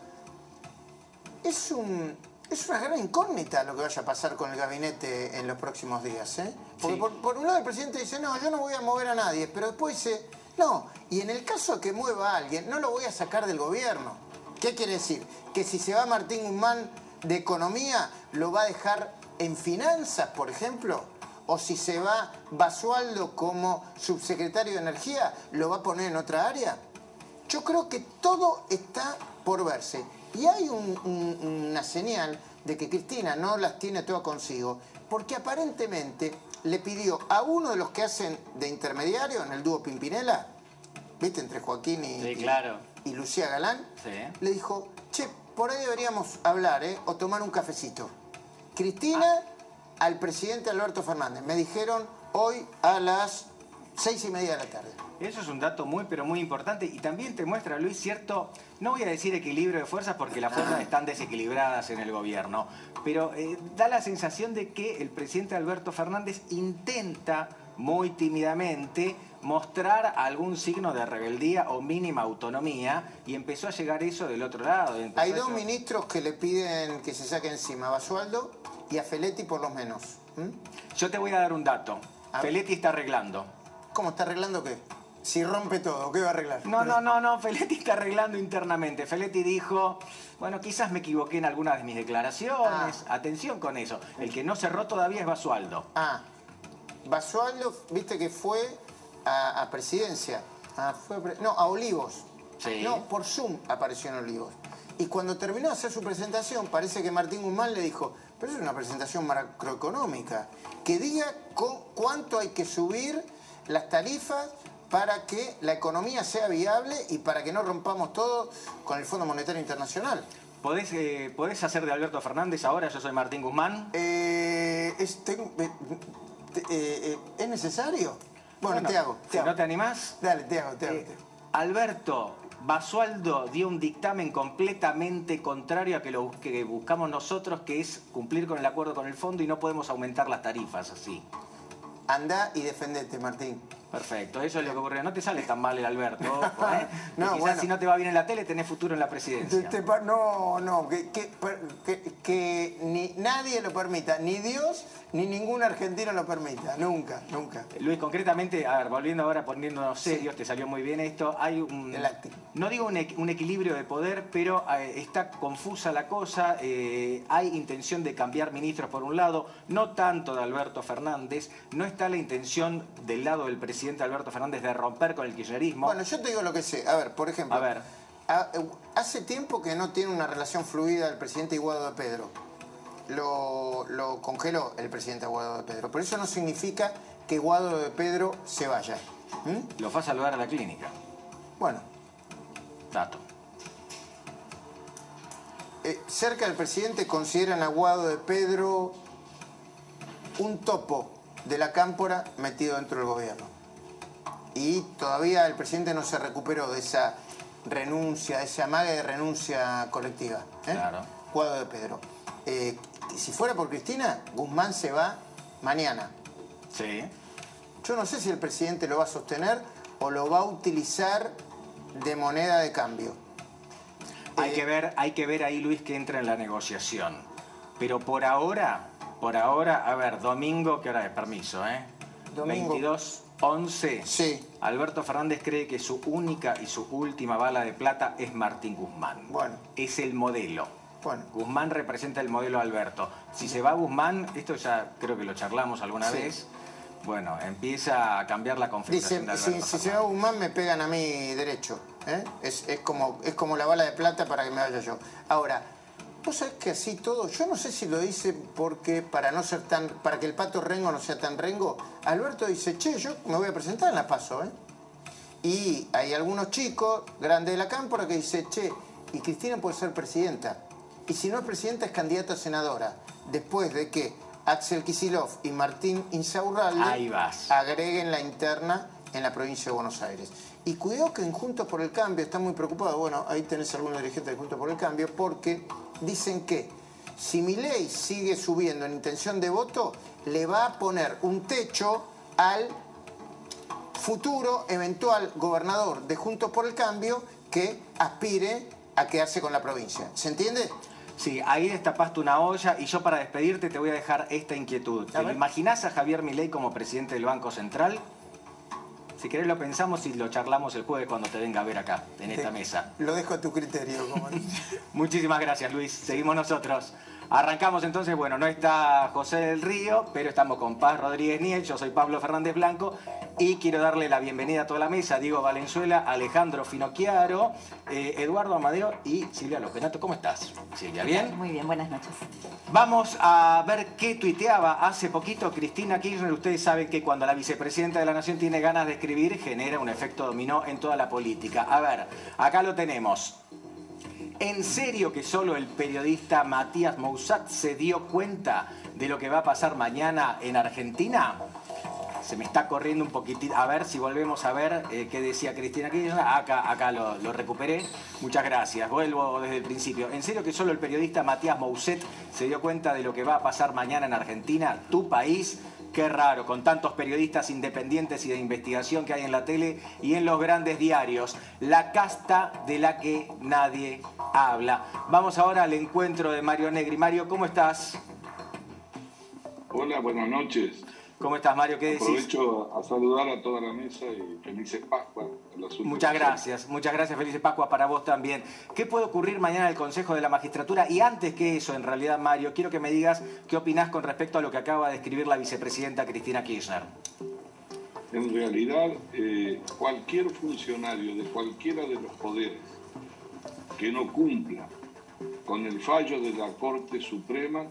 es, un, es una gran incógnita lo que vaya a pasar con el gabinete en los próximos días. ¿eh? Porque Sí. por, por un lado el presidente dice, no, yo no voy a mover a nadie, pero después dice, no, y en el caso de que mueva a alguien, no lo voy a sacar del gobierno. ¿Qué quiere decir? Que si se va Martín Guzmán de economía, lo va a dejar en finanzas, por ejemplo. O si se va Basualdo como subsecretario de Energía, lo va a poner en otra área. Yo creo que todo está por verse. Y hay un- un- una señal de que Cristina no las tiene todas consigo, porque aparentemente le pidió a uno de los que hacen de intermediario en el dúo Pimpinela, ¿viste? Entre Joaquín y, Sí, y- claro. y Lucía Galán, Sí. le dijo, che, por ahí deberíamos hablar, ¿eh? O tomar un cafecito. Cristina al presidente Alberto Fernández. Me dijeron hoy a las seis y media de la tarde. Eso es un dato muy, pero muy importante y también te muestra, Luis, cierto, no voy a decir equilibrio de fuerzas porque las fuerzas están desequilibradas en el gobierno, pero eh, da la sensación de que el presidente Alberto Fernández intenta muy tímidamente mostrar algún signo de rebeldía o mínima autonomía y empezó a llegar eso del otro lado. Hay dos ministros que le piden que se saque encima, Basualdo y a Feletti por lo menos. ¿Mm? Yo te voy a dar un dato. A. Feletti está arreglando. ¿Cómo está arreglando qué? Si rompe todo, ¿qué va a arreglar? No, no, no, no, Feletti está arreglando internamente. Feletti dijo, bueno, quizás me equivoqué en algunas de mis declaraciones. Atención con eso. El que no cerró todavía es Basualdo. Ah, Basualdo, viste que fue a, a presidencia. Ah, fue a pre- no, a Olivos. Sí. No, por Zoom apareció en Olivos. Y cuando terminó de hacer su presentación, parece que Martín Guzmán le dijo, pero es una presentación macroeconómica, que diga cu- cuánto hay que subir las tarifas para que la economía sea viable y para que no rompamos todo con el Fondo Monetario Internacional. ¿Podés, eh, podés hacer de Alberto Fernández ahora? Yo soy Martín Guzmán. Eh, es, tengo- eh, eh, ¿Es necesario? Bueno, te hago. Te Si hago. no te animás. Dale, te hago, te hago. Te hago. Alberto, Basualdo dio un dictamen completamente contrario a que lo que buscamos nosotros, que es cumplir con el acuerdo con el fondo y no podemos aumentar las tarifas así. Andá y defendete, Martín. Perfecto, eso es lo que ocurrió. No te sale tan mal el Alberto, ¿eh? *laughs* No, quizás bueno. si no te va bien en la tele, tenés futuro en la presidencia. te no, no, que, que- que- que ni nadie lo permita, ni Dios ni ningún argentino lo permita, nunca, nunca. Luis, concretamente, a ver, volviendo ahora poniéndonos serios, te salió muy bien esto, hay un... No digo un equilibrio de poder, pero eh, está confusa la cosa, eh, hay intención de cambiar ministros por un lado, no tanto de Alberto Fernández, no está la intención del lado del presidente Alberto Fernández de romper con el kirchnerismo. Bueno, yo te digo lo que sé. A ver, por ejemplo. A ver. a- hace tiempo que no tiene una relación fluida el presidente Iguado de Pedro. Lo, lo congeló el presidente Guado de Pedro. Pero eso no significa que Guado de Pedro se vaya. ¿Mm? Lo fue a saludar a la clínica. Bueno, Dato. eh, cerca del presidente consideran a Guado de Pedro un topo de la cámpora metido dentro del gobierno. Y todavía el presidente no se recuperó de esa renuncia, de ese amague de renuncia colectiva. ¿eh? Claro. Guado de Pedro. Eh, si fuera por Cristina, Guzmán se va mañana. Sí. Yo no sé si el presidente lo va a sostener o lo va a utilizar de moneda de cambio. Hay Eh, que ver, hay que ver ahí, Luis, que entra en la negociación. Pero por ahora, por ahora, a ver, domingo, ¿qué hora es? Permiso, ¿eh? Domingo. 22, 11. Sí. Alberto Fernández cree que su única y su última bala de plata es Martín Guzmán. Bueno. Es el modelo. Bueno. Guzmán representa el modelo Alberto. Si se va Guzmán, esto ya creo que lo charlamos alguna Sí. vez, bueno, empieza a cambiar la Dice, configuración de si, Alberto si se va. Guzmán me pegan a mí derecho. ¿eh? Es, es como, es como la bala de plata para que me vaya yo. Ahora, vos sabés que así todo, yo no sé si lo dice porque para no ser tan, para que el pato rengo no sea tan rengo, Alberto dice, che, yo me voy a presentar en la paso, ¿eh? Y hay algunos chicos grandes de la cámpora que dicen, che, y Cristina puede ser presidenta. Y si no es presidenta, es candidata a senadora. Después de que Axel Kisilov y Martín Insaurralde agreguen la interna en la provincia de Buenos Aires. Y cuidado que en Juntos por el Cambio están muy preocupados. Bueno, ahí tenés algunos dirigentes de Juntos por el Cambio porque dicen que si Milei sigue subiendo en intención de voto, le va a poner un techo al futuro eventual gobernador de Juntos por el Cambio que aspire a quedarse con la provincia. ¿Se entiende? Sí, ahí destapaste una olla y yo para despedirte te voy a dejar esta inquietud. ¿Te imaginás a Javier Milei como presidente del Banco Central? Si querés lo pensamos y lo charlamos el jueves cuando te venga a ver acá, en esta Te- mesa. Lo dejo a tu criterio. como. *laughs* Muchísimas gracias, Luis. Seguimos nosotros. Arrancamos entonces, bueno, no está José del Río, pero estamos con Paz Rodríguez Niel, yo soy Pablo Fernández Blanco y quiero darle la bienvenida a toda la mesa, Diego Valenzuela, Alejandro Finocchiaro, eh, Eduardo Amadeo y Silvia Lopenato. ¿Cómo estás, Silvia? ¿Bien? Muy bien, buenas noches. Vamos a ver qué tuiteaba hace poquito Cristina Kirchner. Ustedes saben que cuando la vicepresidenta de la Nación tiene ganas de escribir, genera un efecto dominó en toda la política. A ver, acá lo tenemos. ¿En serio que solo el periodista Matías Moussat se dio cuenta de lo que va a pasar mañana en Argentina? Se me está corriendo un poquitito. A ver si volvemos a ver eh, qué decía Cristina Kirchner. Acá, acá lo, lo recuperé. Muchas gracias. Vuelvo desde el principio. ¿En serio que solo el periodista Matías Mousset se dio cuenta de lo que va a pasar mañana en Argentina? Tu país. Qué raro, con tantos periodistas independientes y de investigación que hay en la tele y en los grandes diarios. La casta de la que nadie habla. Vamos ahora al encuentro de Mario Negri. Mario, ¿cómo estás? Hola, buenas noches. ¿Cómo estás, Mario? ¿Qué decís? Aprovecho a saludar a toda la mesa y felices Pascua. a las últimas Muchas gracias, muchas gracias, felices Pascua para vos también. ¿Qué puede ocurrir mañana en el Consejo de la Magistratura? Y antes que eso, en realidad, Mario, quiero que me digas qué opinás con respecto a lo que acaba de escribir la vicepresidenta Cristina Kirchner. En realidad, eh, cualquier funcionario de cualquiera de los poderes que no cumpla con el fallo de la Corte Suprema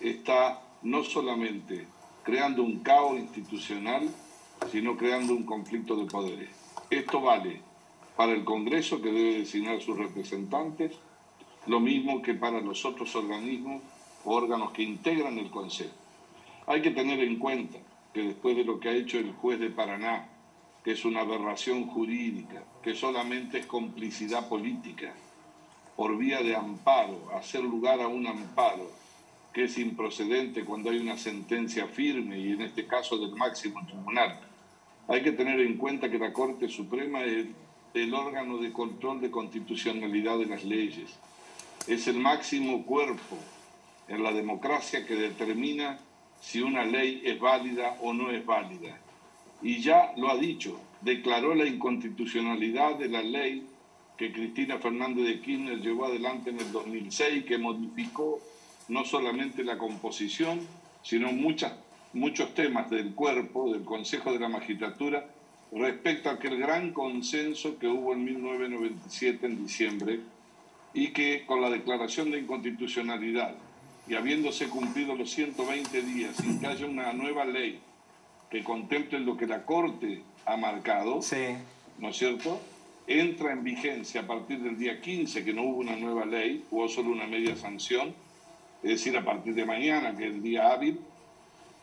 está no solamente creando un caos institucional, sino creando un conflicto de poderes. Esto vale para el Congreso, que debe designar sus representantes, lo mismo que para los otros organismos o órganos que integran el Consejo. Hay que tener en cuenta que después de lo que ha hecho el juez de Paraná, que es una aberración jurídica, que solamente es complicidad política, por vía de amparo, hacer lugar a un amparo que es improcedente cuando hay una sentencia firme y en este caso del máximo tribunal. Hay que tener en cuenta que la Corte Suprema es el órgano de control de constitucionalidad de las leyes. Es el máximo cuerpo en la democracia que determina si una ley es válida o no es válida. Y ya lo ha dicho, declaró la inconstitucionalidad de la ley que Cristina Fernández de Kirchner llevó adelante en el 2006, que modificó no solamente la composición, sino muchas, muchos temas del cuerpo, del Consejo de la Magistratura, respecto a aquel gran consenso que hubo en 1997, en diciembre, y que con la declaración de inconstitucionalidad y habiéndose cumplido los 120 días sin que haya una nueva ley que contemple lo que la Corte ha marcado, Sí. ¿no es cierto? Entra en vigencia a partir del día 15, que no hubo una nueva ley, hubo solo una media sanción, es decir, a partir de mañana, que es el día hábil,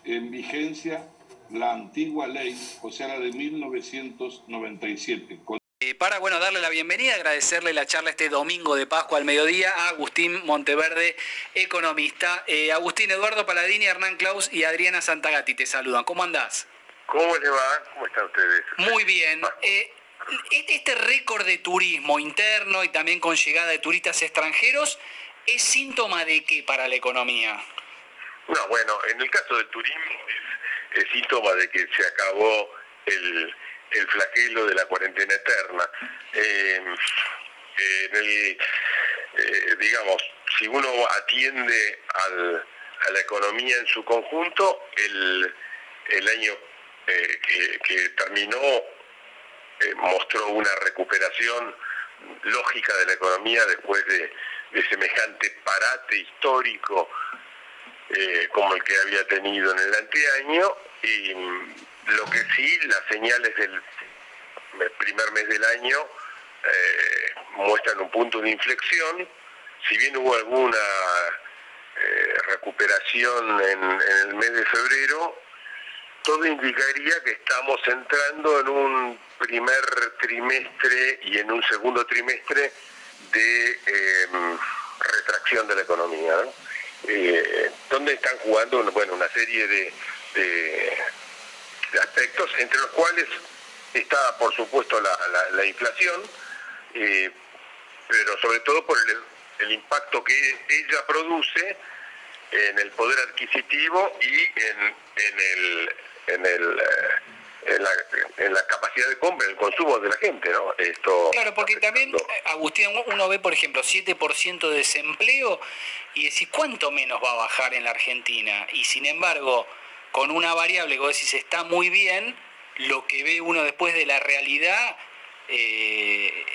en vigencia la antigua ley, o sea, la de 1997. Con Eh, para bueno darle la bienvenida, agradecerle la charla este domingo de Pascua al mediodía a Agustín Monteverde, economista. Eh, Agustín Eduardo Paladini, Hernán Claus y Adriana Santagati te saludan. ¿Cómo andás? ¿Cómo le va? ¿Cómo están ustedes? Muy bien. Eh, este récord de turismo interno y también con llegada de turistas extranjeros, ¿es síntoma de qué para la economía? No, bueno, en el caso del turismo es, síntoma de que se acabó el, el flagelo de la cuarentena eterna. Eh, en el, eh, digamos, si uno atiende al, a la economía en su conjunto, el, el año eh, que, terminó mostró una recuperación lógica de la economía después de, semejante parate histórico como el que había tenido en el anteaño y lo que sí, las señales del primer mes del año eh, muestran un punto de inflexión. Si bien hubo alguna eh, recuperación en, el mes de febrero, todo indicaría que estamos entrando en un primer trimestre y en un segundo trimestre de em, retracción de la economía, eh, donde están jugando bueno, una serie de aspectos, entre los cuales está, por supuesto, la, inflación, eh, pero sobre todo por el, impacto que ella produce en el poder adquisitivo y en, el, en, el, eh, en, la, capacidad de compra, en el consumo de la gente, ¿no? Esto claro, porque también, Agustín, uno ve, por ejemplo, 7% de desempleo y decís, ¿cuánto menos va a bajar en la Argentina? Y sin embargo, con una variable que vos decís está muy bien, lo que ve uno después de la realidad eh,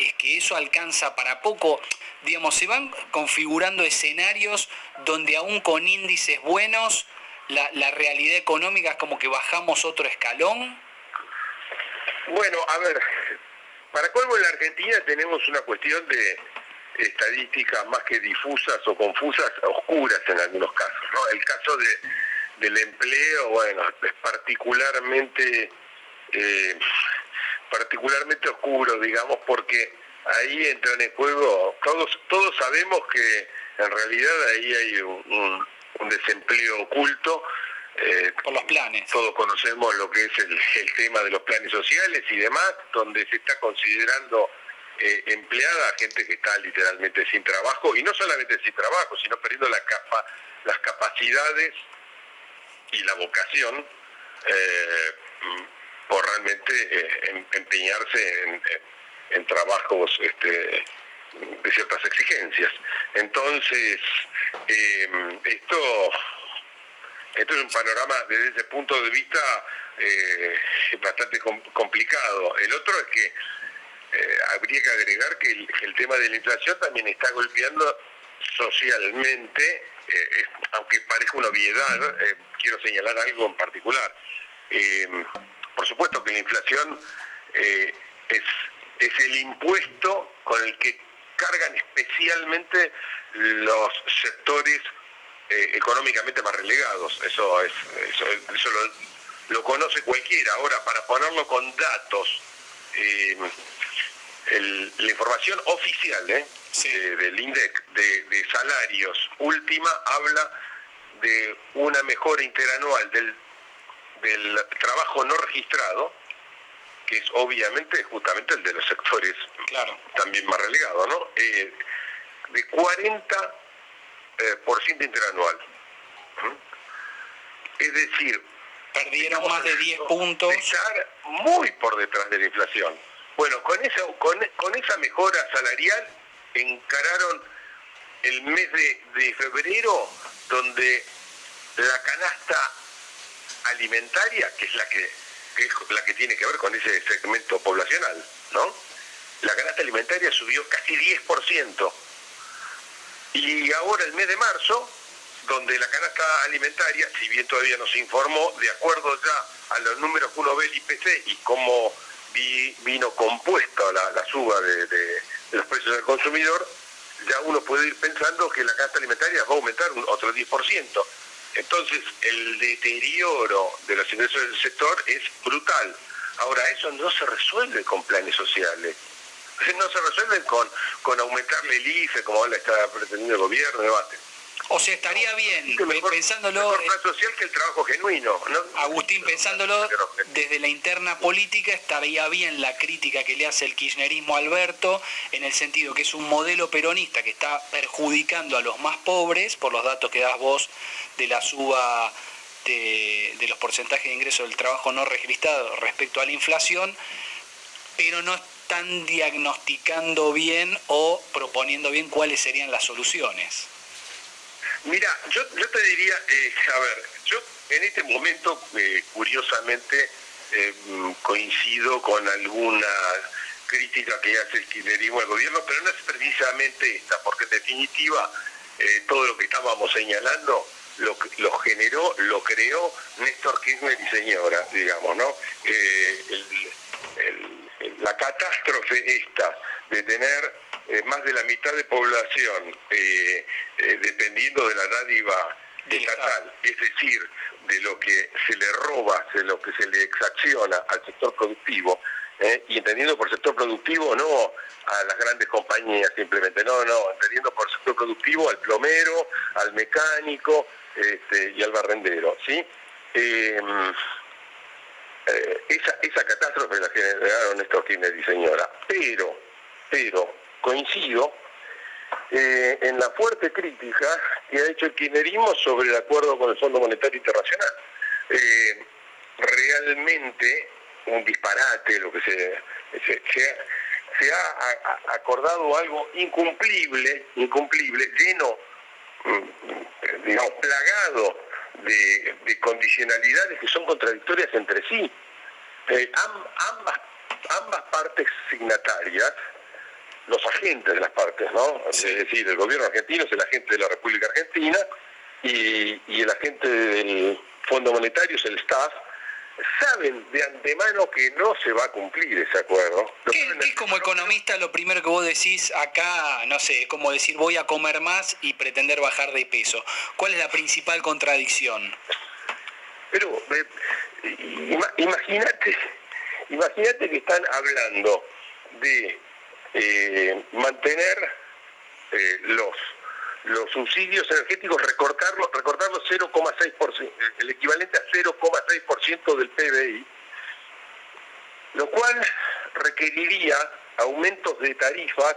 es que eso alcanza para poco. Digamos, se van configurando escenarios donde aún con índices buenos, la, realidad económica es como que bajamos otro escalón. Bueno, a ver, para colmo en la Argentina tenemos una cuestión de estadísticas más que difusas o confusas, oscuras en algunos casos. ¿no? El caso de del empleo, bueno, es particularmente, eh, particularmente oscuro, digamos, porque ahí entran en juego, todos, todos sabemos que en realidad ahí hay un, desempleo oculto. Eh, Por los planes. Todos conocemos lo que es el, tema de los planes sociales y demás, donde se está considerando eh, empleada a gente que está literalmente sin trabajo, y no solamente sin trabajo, sino perdiendo la capa, las capacidades y la vocación eh, por realmente eh, empeñarse en, trabajos este, de ciertas exigencias. Entonces, eh, esto, esto es un panorama desde ese punto de vista bastante complicado. El otro es que habría que agregar que el tema de la inflación también está golpeando socialmente eh, eh, aunque parezca una obviedad, eh, quiero señalar algo en particular. por supuesto que la inflación es, es el impuesto con el que cargan especialmente los sectores económicamente más relegados. Eso, es, eso, lo, conoce cualquiera. Ahora, para ponerlo con datos, la información oficial, ¿eh? del INDEC de, salarios última habla de una mejora interanual del, del trabajo no registrado, que es obviamente justamente el de los sectores también más relegados, ¿no? Eh, de 40% eh, por ciento interanual. Es decir, perdieron más de 10 puntos. estar muy por detrás de la inflación. Bueno, con esa, con, con esa mejora salarial encararon el mes de, febrero donde la canasta alimentaria, que es la que, es la que tiene que ver con ese segmento poblacional, ¿no? La canasta alimentaria subió casi 10%. Y ahora el mes de marzo, donde la canasta alimentaria, si bien todavía no se informó, de acuerdo ya a los números que uno ve del IPC y cómo vino compuesta la, suba de los precios del consumidor, ya uno puede ir pensando que la canasta alimentaria va a aumentar un otro 10%. Entonces, el deterioro de los ingresos del sector es brutal. Ahora, eso no se resuelve con planes sociales. No se resuelve con, con aumentarle el IFE, como ahora está pretendiendo el gobierno, debate. O sea, estaría bien, pensándolo... Mejor plan social que el trabajo genuino. Agustín, pensándolo desde la interna política, estaría bien la crítica que le hace el kirchnerismo a Alberto, en el sentido que es un modelo peronista que está perjudicando a los más pobres, por los datos que das vos de la suba de, de los porcentajes de ingresos del trabajo no registrado respecto a la inflación, pero no están diagnosticando bien o proponiendo bien cuáles serían las soluciones. Mira, yo, yo te diría, eh, a ver, yo en este momento, eh, curiosamente, eh, coincido con alguna crítica que hace el kirchnerismo al gobierno, pero no es precisamente esta, porque en definitiva todo lo que estábamos señalando lo, lo generó, lo creó Néstor Kirchner y señora, digamos, ¿no? la catástrofe esta de tener eh, más de la mitad de población eh, eh, dependiendo de la dádiva estatal, es decir, de lo que se le roba, de lo que se le exacciona al sector productivo, y entendiendo por sector productivo no a las grandes compañías simplemente, no, no, entendiendo por sector productivo al plomero, al mecánico este, y al barrendero, ¿sí? Em, esa, esa catástrofe la generaron estos Kirchner y señora, pero, pero coincido eh, en la fuerte crítica que ha hecho el kirchnerismo sobre el acuerdo con el Fondo Monetario Internacional. Eh, realmente un disparate lo que se, se, ha, acordado algo incumplible, incumplible, lleno, mm, digamos, plagado de, condicionalidades que son contradictorias entre sí. Eh, ambas, ambas partes signatarias los agentes de las partes, ¿no? Es decir, el gobierno argentino es el agente de la República Argentina y, el agente del Fondo Monetario es el staff, saben de antemano que no se va a cumplir ese acuerdo. ¿Qué, es como economista lo primero que vos decís acá, no sé, como decir voy a comer más y pretender bajar de peso? ¿Cuál es la principal contradicción? Pero eh, imagínate, imagínate que están hablando de eh, mantener eh, los los subsidios energéticos, recortarlos, recortarlos 0,6%, el equivalente a 0,6% del PBI, lo cual requeriría aumentos de tarifas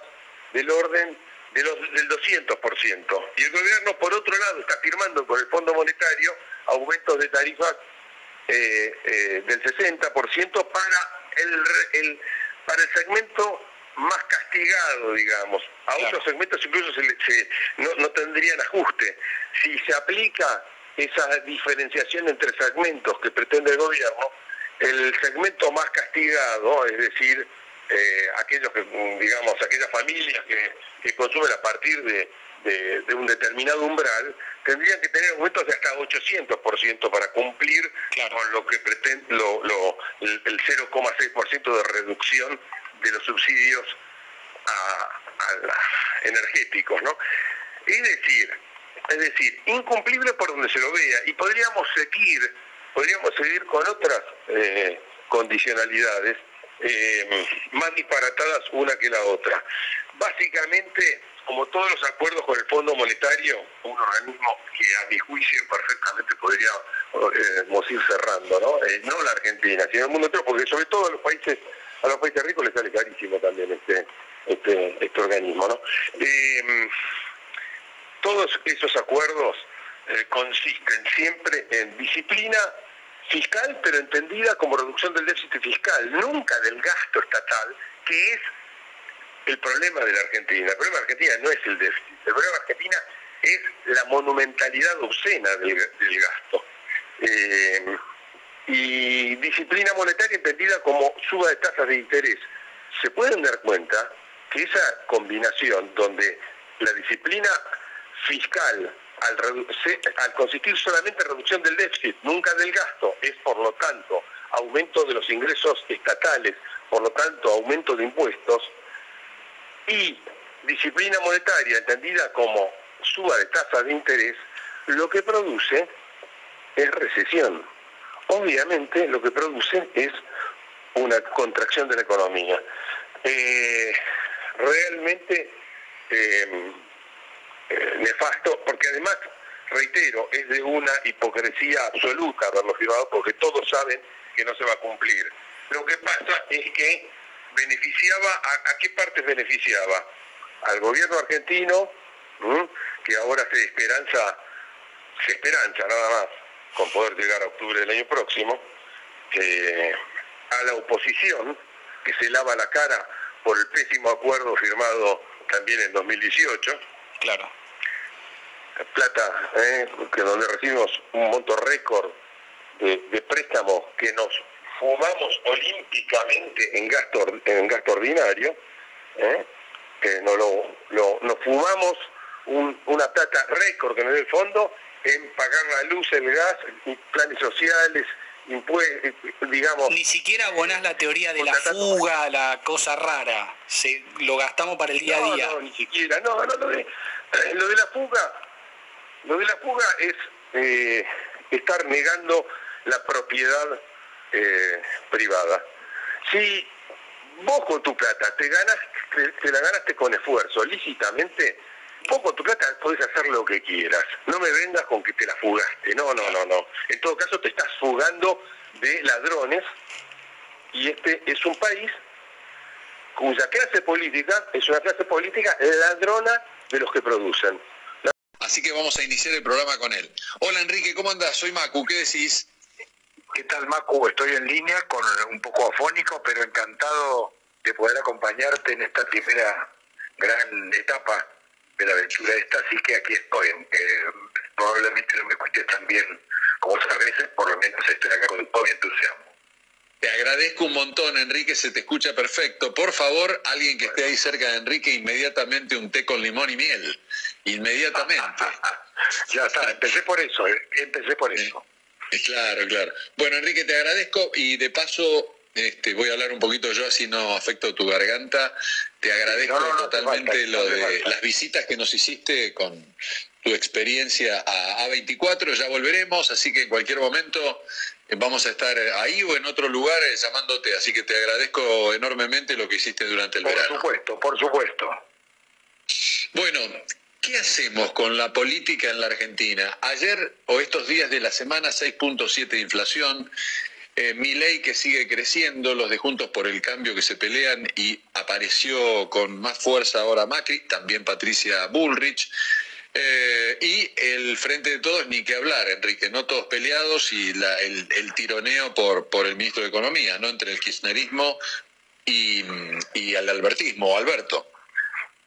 del orden de los, del 200%. Y el gobierno, por otro lado, está firmando con el Fondo Monetario aumentos de tarifas eh, del 60% para el, el, para el segmento más castigado, digamos. A otros segmentos incluso se, no, tendrían ajuste. Si se aplica esa diferenciación entre segmentos que pretende el gobierno, el segmento más castigado, es decir, eh, aquellos que, digamos, aquellas familias que, consumen a partir de, un determinado umbral, tendrían que tener aumentos de hasta 800% para cumplir con lo que pretende lo, el 0,6% de reducción de los subsidios a, energéticos, ¿no? Es decir, es decir, incumplible por donde se lo vea y podríamos seguir, podríamos seguir con otras eh, condicionalidades eh, más disparatadas una que la otra. Básicamente, como todos los acuerdos con el Fondo Monetario, un organismo que a mi juicio perfectamente podríamos eh, ir cerrando, ¿no? no la Argentina, sino el mundo entero, porque sobre todo los países a los países ricos les sale carísimo también este, este, este organismo. ¿no? Eh, todos esos acuerdos eh, consisten siempre en disciplina fiscal, pero entendida como reducción del déficit fiscal, nunca del gasto estatal, que es el problema de la Argentina. El problema de Argentina no es el déficit, el problema de Argentina es la monumentalidad obscena del, gasto. Eh, y disciplina monetaria entendida como suba de tasas de interés. Se pueden dar cuenta que esa combinación donde la disciplina fiscal al, consistir solamente en reducción del déficit, nunca del gasto, es por lo tanto aumento de los ingresos estatales, por lo tanto aumento de impuestos, y disciplina monetaria entendida como suba de tasas de interés, lo que produce es recesión obviamente lo que produce es una contracción de la economía. Eh, realmente eh, eh, nefasto, porque además, reitero, es de una hipocresía absoluta haberlo firmado, porque todos saben que no se va a cumplir. Lo que pasa es que beneficiaba, ¿a, qué partes beneficiaba? Al gobierno argentino, que ahora se esperanza, se esperanza nada más con poder llegar a octubre del año próximo, eh, a la oposición, que se lava la cara por el pésimo acuerdo firmado también en 2018. Claro. Plata, eh, que donde recibimos un monto récord de, préstamos que nos fumamos olímpicamente en gasto, en gasto ordinario, eh, que no lo, nos fumamos una plata récord nos el fondo en pagar la luz, el gas, planes sociales, impuestos, digamos... Ni siquiera abonás la teoría de la fuga, la cosa rara, Se, lo gastamos para el día a día. No, ni siquiera, no, no, lo de, lo de la fuga, lo de la fuga es eh, estar negando la propiedad eh, privada. Si vos con tu plata te ganas, te la ganaste con esfuerzo, lícitamente, poco tu plata podés hacer lo que quieras. No me vengas con que te la fugaste. No, no, no, no. En todo caso te estás fugando de ladrones y este es un país cuya clase política es una clase política ladrona de los que producen. Así que vamos a iniciar el programa con él. Hola Enrique, ¿cómo andás? Soy Macu, ¿qué decís? ¿Qué tal Macu? Estoy en línea con un poco afónico, pero encantado de poder acompañarte en esta primera gran etapa de la aventura esta, así que aquí estoy, aunque probablemente no me escuches tan bien como otras veces, por lo menos estoy acá con todo mi entusiasmo. Te agradezco un montón, Enrique, se te escucha perfecto. Por favor, alguien que esté ahí cerca de Enrique, inmediatamente un té con limón y miel. Inmediatamente. *laughs* ya está, empecé por eso, eh, empecé por eso. Claro, claro. Bueno, Enrique, te agradezco y de paso este, voy a hablar un poquito yo, así no afecto tu garganta. Te agradezco totalmente lo de las visitas que nos hiciste con tu experiencia a A24. Ya volveremos, así que en cualquier momento eh, vamos a estar ahí o en otro lugar eh, llamándote. Así que te agradezco enormemente lo que hiciste durante el verano. Por supuesto, por supuesto. Bueno, ¿Qué hacemos con la política en la Argentina? Ayer o estos días de la semana 6.7 de inflación, eh, mi ley que sigue creciendo, los de Juntos por el Cambio que se pelean y apareció con más fuerza ahora Macri, también Patricia Bullrich. Eh, y el frente de todos, ni que hablar, Enrique, no todos peleados y el, tironeo por, por el ministro de Economía, ¿no? Entre el kirchnerismo y, y el albertismo, Alberto.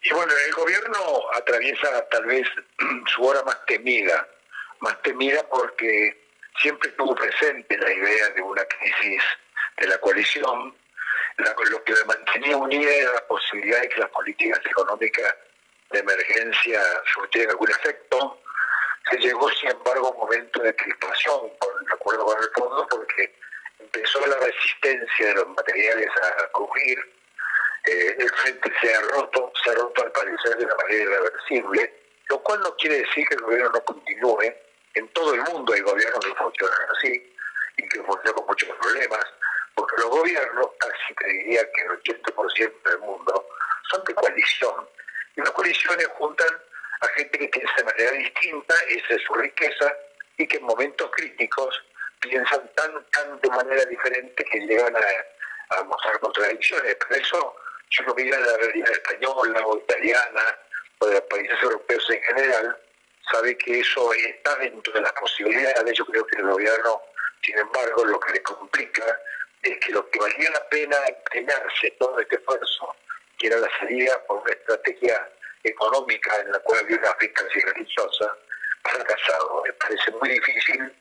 Y bueno, el gobierno atraviesa tal vez *clears throat* su hora más temida, más temida porque siempre estuvo presente la idea de una crisis de la coalición, lo que mantenía unida era la posibilidad de que las políticas económicas de emergencia surtieran algún efecto. Se llegó, sin embargo, un momento de crispación, por el acuerdo con el fondo, porque empezó la resistencia de los materiales a crujir, eh, el frente se ha roto, se ha roto al parecer de una manera irreversible, lo cual no quiere decir que el gobierno no continúe, en todo el mundo hay gobiernos que funcionan así y que funcionan con muchos problemas, porque los gobiernos, casi te diría que el 80% del mundo, son de coalición. Y las coaliciones juntan a gente que piensa de manera distinta, esa es su riqueza, y que en momentos críticos piensan tan, tan de manera diferente que llegan a, a mostrar contradicciones. Pero eso, si uno mira la realidad española o italiana o de los países europeos en general, sabe que eso está dentro de las posibilidades. Yo creo que el gobierno, sin embargo, lo que le complica es que lo que valía la pena empeñarse todo este esfuerzo, que era la salida por una estrategia económica en la cual había una y religiosa, ha fracasado. Me parece muy difícil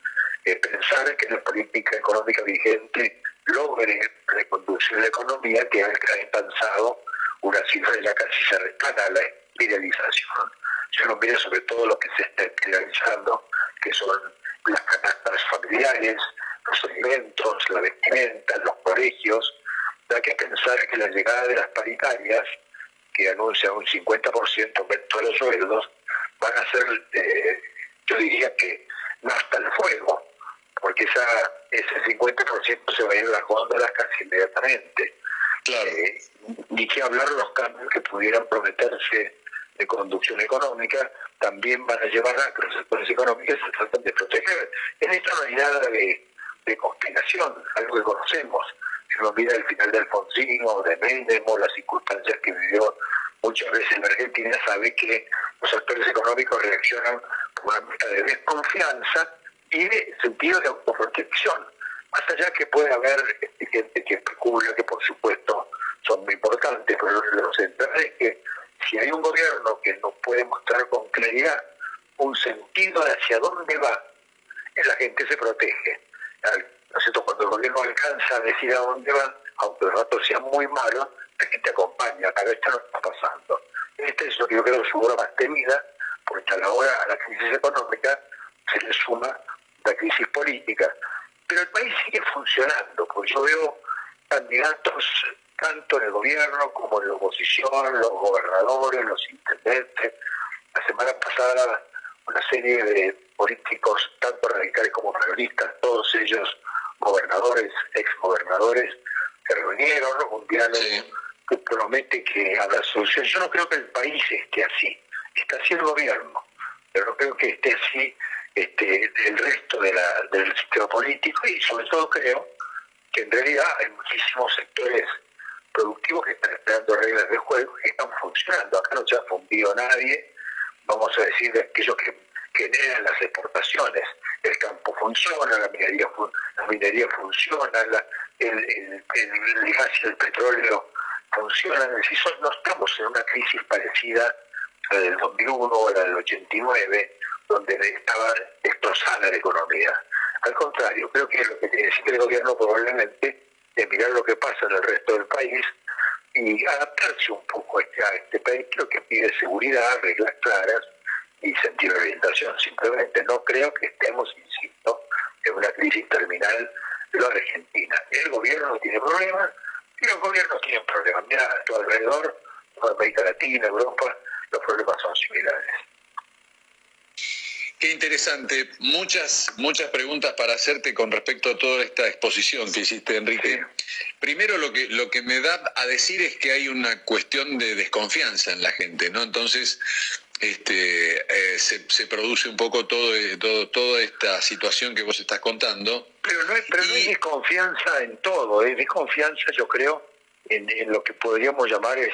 eh, pensar que la política económica vigente logre reconducir la economía que ha alcanzado una cifra ya casi cercana a la espiralización se nos mira sobre todo lo que se está realizando, que son las catástrofes familiares, los alimentos, la vestimenta, los colegios. Hay que pensar que la llegada de las paritarias, que anuncian un 50% aumento de los sueldos, van a ser, eh, yo diría que no hasta el fuego, porque esa, ese 50% se va a ir a las góndolas casi inmediatamente. Claro. Eh, ni que hablar los cambios que pudieran prometerse de conducción económica también van a llevar a que los sectores económicos se tratan de proteger. En esto no hay nada de, de conspiración, algo que conocemos. Si uno mira el final de Alfonsino, de Menem o las circunstancias que vivió muchas veces en Argentina, sabe que los actores económicos reaccionan con una meta de desconfianza y de sentido de autoprotección. Más allá que puede haber gente que especula, que por supuesto son muy importantes, pero lo central es que si hay un gobierno que no puede mostrar con claridad un sentido de hacia dónde va, la gente se protege. ¿No Cuando el gobierno alcanza a decir a dónde va, aunque los datos sean muy malos, la gente acompaña, cada vez no está pasando. Esta es lo que yo creo su obra más temida, porque a la hora, a la crisis económica, se le suma la crisis política. Pero el país sigue funcionando, porque yo veo candidatos tanto en el gobierno como en la oposición, los gobernadores, los intendentes. La semana pasada una serie de políticos, tanto radicales como peronistas, todos ellos gobernadores, exgobernadores, se reunieron, un diálogo que promete que habrá solución. Yo no creo que el país esté así, está así el gobierno, pero no creo que esté así este, el resto de la, del sistema político y sobre todo creo que en realidad hay muchísimos sectores productivos que están esperando reglas de juego que están funcionando. Acá no se ha fundido nadie, vamos a decir, de aquellos que generan las exportaciones. El campo funciona, la minería, la minería funciona, el, el, gas y el petróleo funcionan. Es decir, no estamos en una crisis parecida a la del 2001 o la del 89, donde estaba destrozada la economía. Al contrario, creo que lo que tiene que el gobierno probablemente de mirar lo que pasa en el resto del país y adaptarse un poco a este, este país, lo que pide seguridad, reglas claras y sentido de orientación. Simplemente no creo que estemos, insisto, en una crisis terminal de Argentina. El gobierno tiene problemas y los gobiernos tienen problemas. Mira, a tu alrededor, toda América Latina, Europa, los problemas son similares. Qué interesante. Muchas, muchas preguntas para hacerte con respecto a toda esta exposición que hiciste, Enrique. Primero, lo que, lo que me da a decir es que hay una cuestión de desconfianza en la gente, ¿no? Entonces, este, eh, se, produce un poco todo, todo, toda esta situación que vos estás contando. Pero no, es, pero no hay desconfianza en todo, es desconfianza, yo creo, en, lo que podríamos llamar es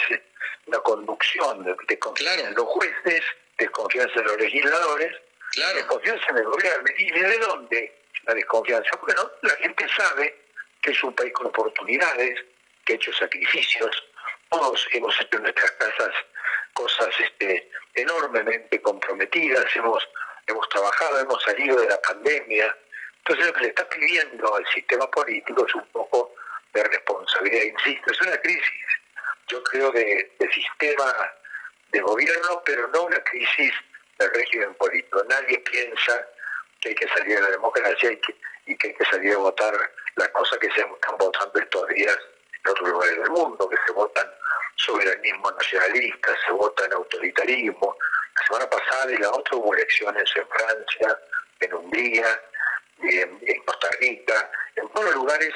la conducción, de, desconfianza en los jueces, desconfianza en los legisladores Desconfianza en el gobierno. ¿Y de dónde la desconfianza? Bueno, la gente sabe que es un país con oportunidades, que ha hecho sacrificios. Todos hemos hecho en nuestras casas cosas este, enormemente comprometidas, hemos, hemos trabajado, hemos salido de la pandemia. Entonces lo que le está pidiendo al sistema político es un poco de responsabilidad. Insisto, es una crisis, yo creo, de, de sistema de gobierno, pero no una crisis del régimen político. Nadie piensa que hay que salir de la democracia y que, y que hay que salir a votar las cosas que se están votando estos días en otros lugares del mundo, que se votan soberanismo nacionalista, se votan autoritarismo. La semana pasada y la otra hubo elecciones en Francia, en Hungría, en, en Costa Rica, en todos los lugares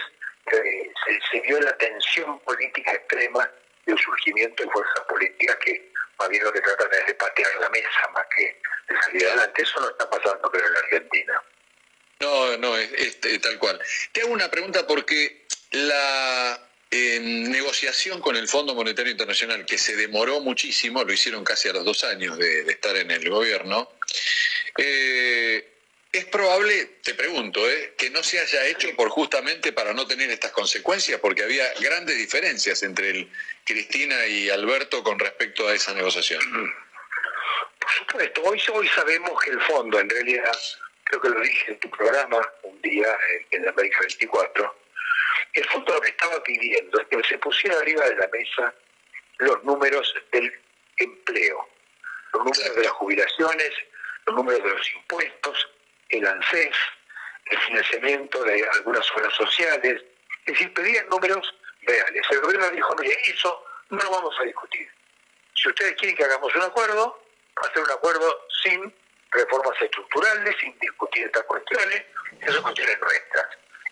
se, se vio la tensión política extrema del surgimiento de fuerzas políticas que más bien lo que tratan es de patear la mesa más que de salir adelante. Eso no está pasando, pero en Argentina. No, no, es, tal cual. Te hago una pregunta porque la eh, negociación con el Fondo Monetario Internacional, que se demoró muchísimo, lo hicieron casi a los dos años de, estar en el gobierno, eh, es probable, te pregunto, ¿eh? que no se haya hecho por justamente para no tener estas consecuencias, porque había grandes diferencias entre el Cristina y Alberto con respecto a esa negociación. Por supuesto, hoy, hoy sabemos que el fondo, en realidad, creo que lo dije en tu programa un día en la América 24, el fondo lo que estaba pidiendo es que se pusiera arriba de la mesa los números del empleo, los números de las jubilaciones, los números de los impuestos, el ANSES, el financiamiento de algunas obras sociales, es decir, pedían números reales. El gobierno dijo, mire, eso no lo vamos a discutir. Si ustedes quieren que hagamos un acuerdo, ser un acuerdo sin reformas estructurales, sin discutir estas cuestiones, esas son cuestiones nuestras.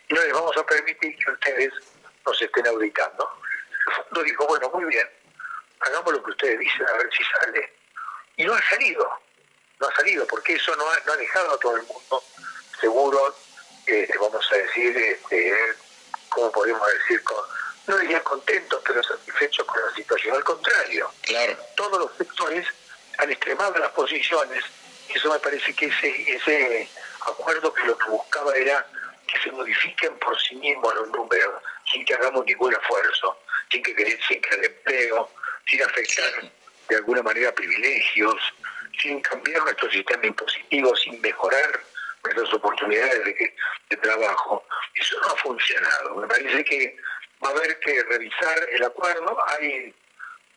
Y no les vamos a permitir que ustedes nos estén auditando. El fondo dijo, bueno, muy bien, hagamos lo que ustedes dicen, a ver si sale. ha, no ha dejado a todo el mundo seguro, este, vamos a decir, este, ¿cómo podemos decir? Con, no diría contentos, pero satisfechos con la situación. Al contrario, claro. todos los sectores han extremado las posiciones. Eso me parece que ese, ese acuerdo que lo que buscaba era que se modifiquen por sí mismos los números, sin que hagamos ningún esfuerzo, sin que sin que el empleo, sin afectar de alguna manera privilegios, sin cambiar nuestro sistema impositivo, sin mejorar nuestras oportunidades de, trabajo. Eso no ha funcionado. Me parece que va a haber que revisar el acuerdo. Hay,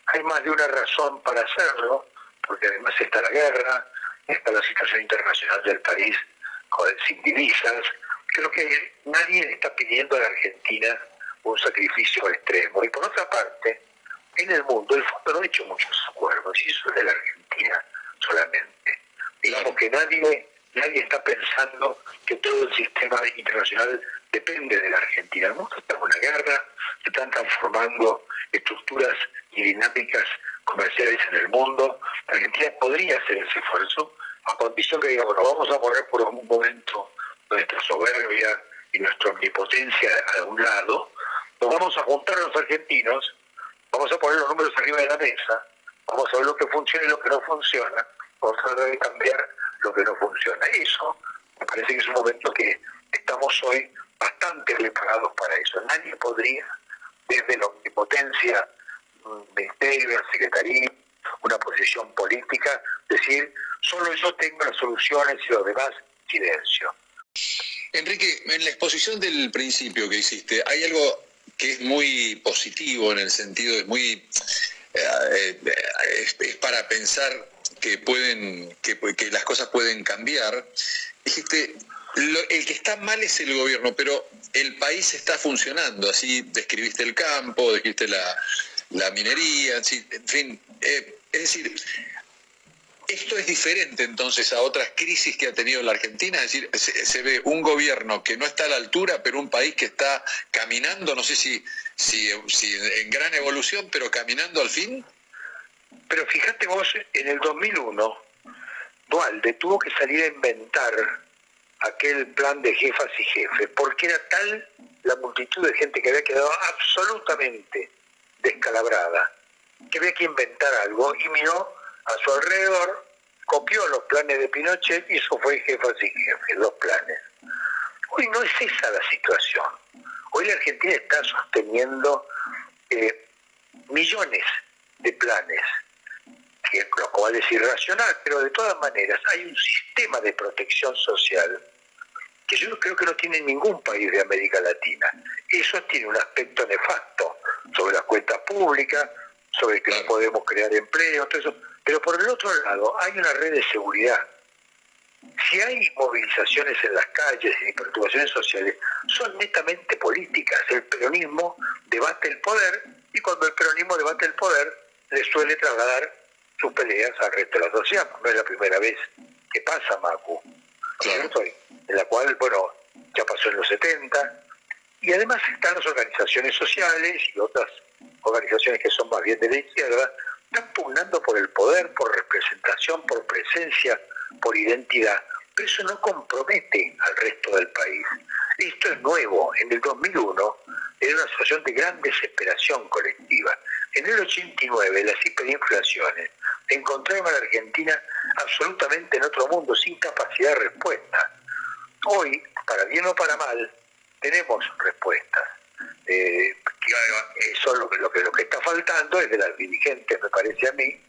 hay más de una razón para hacerlo, porque además está la guerra, está la situación internacional del país sin divisas. Creo que nadie está pidiendo a la Argentina un sacrificio extremo. Y por otra parte, en el mundo el fondo no ha hecho muchos acuerdos, y eso es de la Argentina solamente. Digamos que nadie, nadie está pensando que todo el sistema internacional depende de la Argentina. El mundo en una guerra, se están transformando estructuras y dinámicas comerciales en el mundo. La Argentina podría hacer ese esfuerzo a condición que diga, bueno, vamos a poner por un momento nuestra soberbia y nuestra omnipotencia a un lado, nos vamos a juntar a los argentinos, vamos a poner los números arriba de la mesa, vamos a ver lo que funciona y lo que no funciona, vamos a tratar de cambiar lo que no funciona. Eso me parece que es un momento que estamos hoy bastante preparados para eso. Nadie podría, desde la omnipotencia, ministerio, la secretaría, una posición política, decir, solo yo tengo las soluciones y los demás, silencio. Enrique, en la exposición del principio que hiciste, hay algo que es muy positivo en el sentido, es muy... Eh, es, para pensar que pueden que, que las cosas pueden cambiar dijiste el que está mal es el gobierno, pero el país está funcionando. Así describiste el campo, describiste la, la minería, en fin. Eh, es decir, esto es diferente entonces a otras crisis que ha tenido la Argentina, es decir, se, ve un gobierno que no está a la altura, pero un país que está caminando, no sé si, si, si en gran evolución, pero caminando al fin. Pero fíjate vos, en el 2001, Dualde tuvo que salir a inventar aquel plan de jefas y jefes, porque era tal la multitud de gente que había quedado absolutamente descalabrada, que había que inventar algo y miró a su alrededor, copió los planes de Pinochet y eso fue jefas y jefes, los planes. Hoy no es esa la situación. Hoy la Argentina está sosteniendo eh, millones de planes, que lo cual es irracional, pero de todas maneras hay un sistema de protección social que yo creo que no tiene ningún país de América Latina. Eso tiene un aspecto nefasto sobre las cuentas públicas, sobre que no podemos crear empleo, todo eso. Pero por el otro lado, hay una red de seguridad. Si hay movilizaciones en las calles y perturbaciones sociales, son netamente políticas. El peronismo debate el poder y cuando el peronismo debate el poder, le suele trasladar sus peleas al resto de la sociedad. No es la primera vez que pasa, Macu. En la cual, bueno, ya pasó en los 70, y además están las organizaciones sociales y otras organizaciones que son más bien de la izquierda, están pugnando por el poder, por representación, por presencia, por identidad. Pero eso no compromete al resto del país. Esto es nuevo. En el 2001 era una situación de gran desesperación colectiva. En el 89 las hiperinflaciones encontraron a la Argentina absolutamente en otro mundo, sin capacidad de respuesta. Hoy, para bien o para mal, tenemos respuestas. Eh, eso lo, lo, que, lo que está faltando es de las dirigentes, me parece a mí,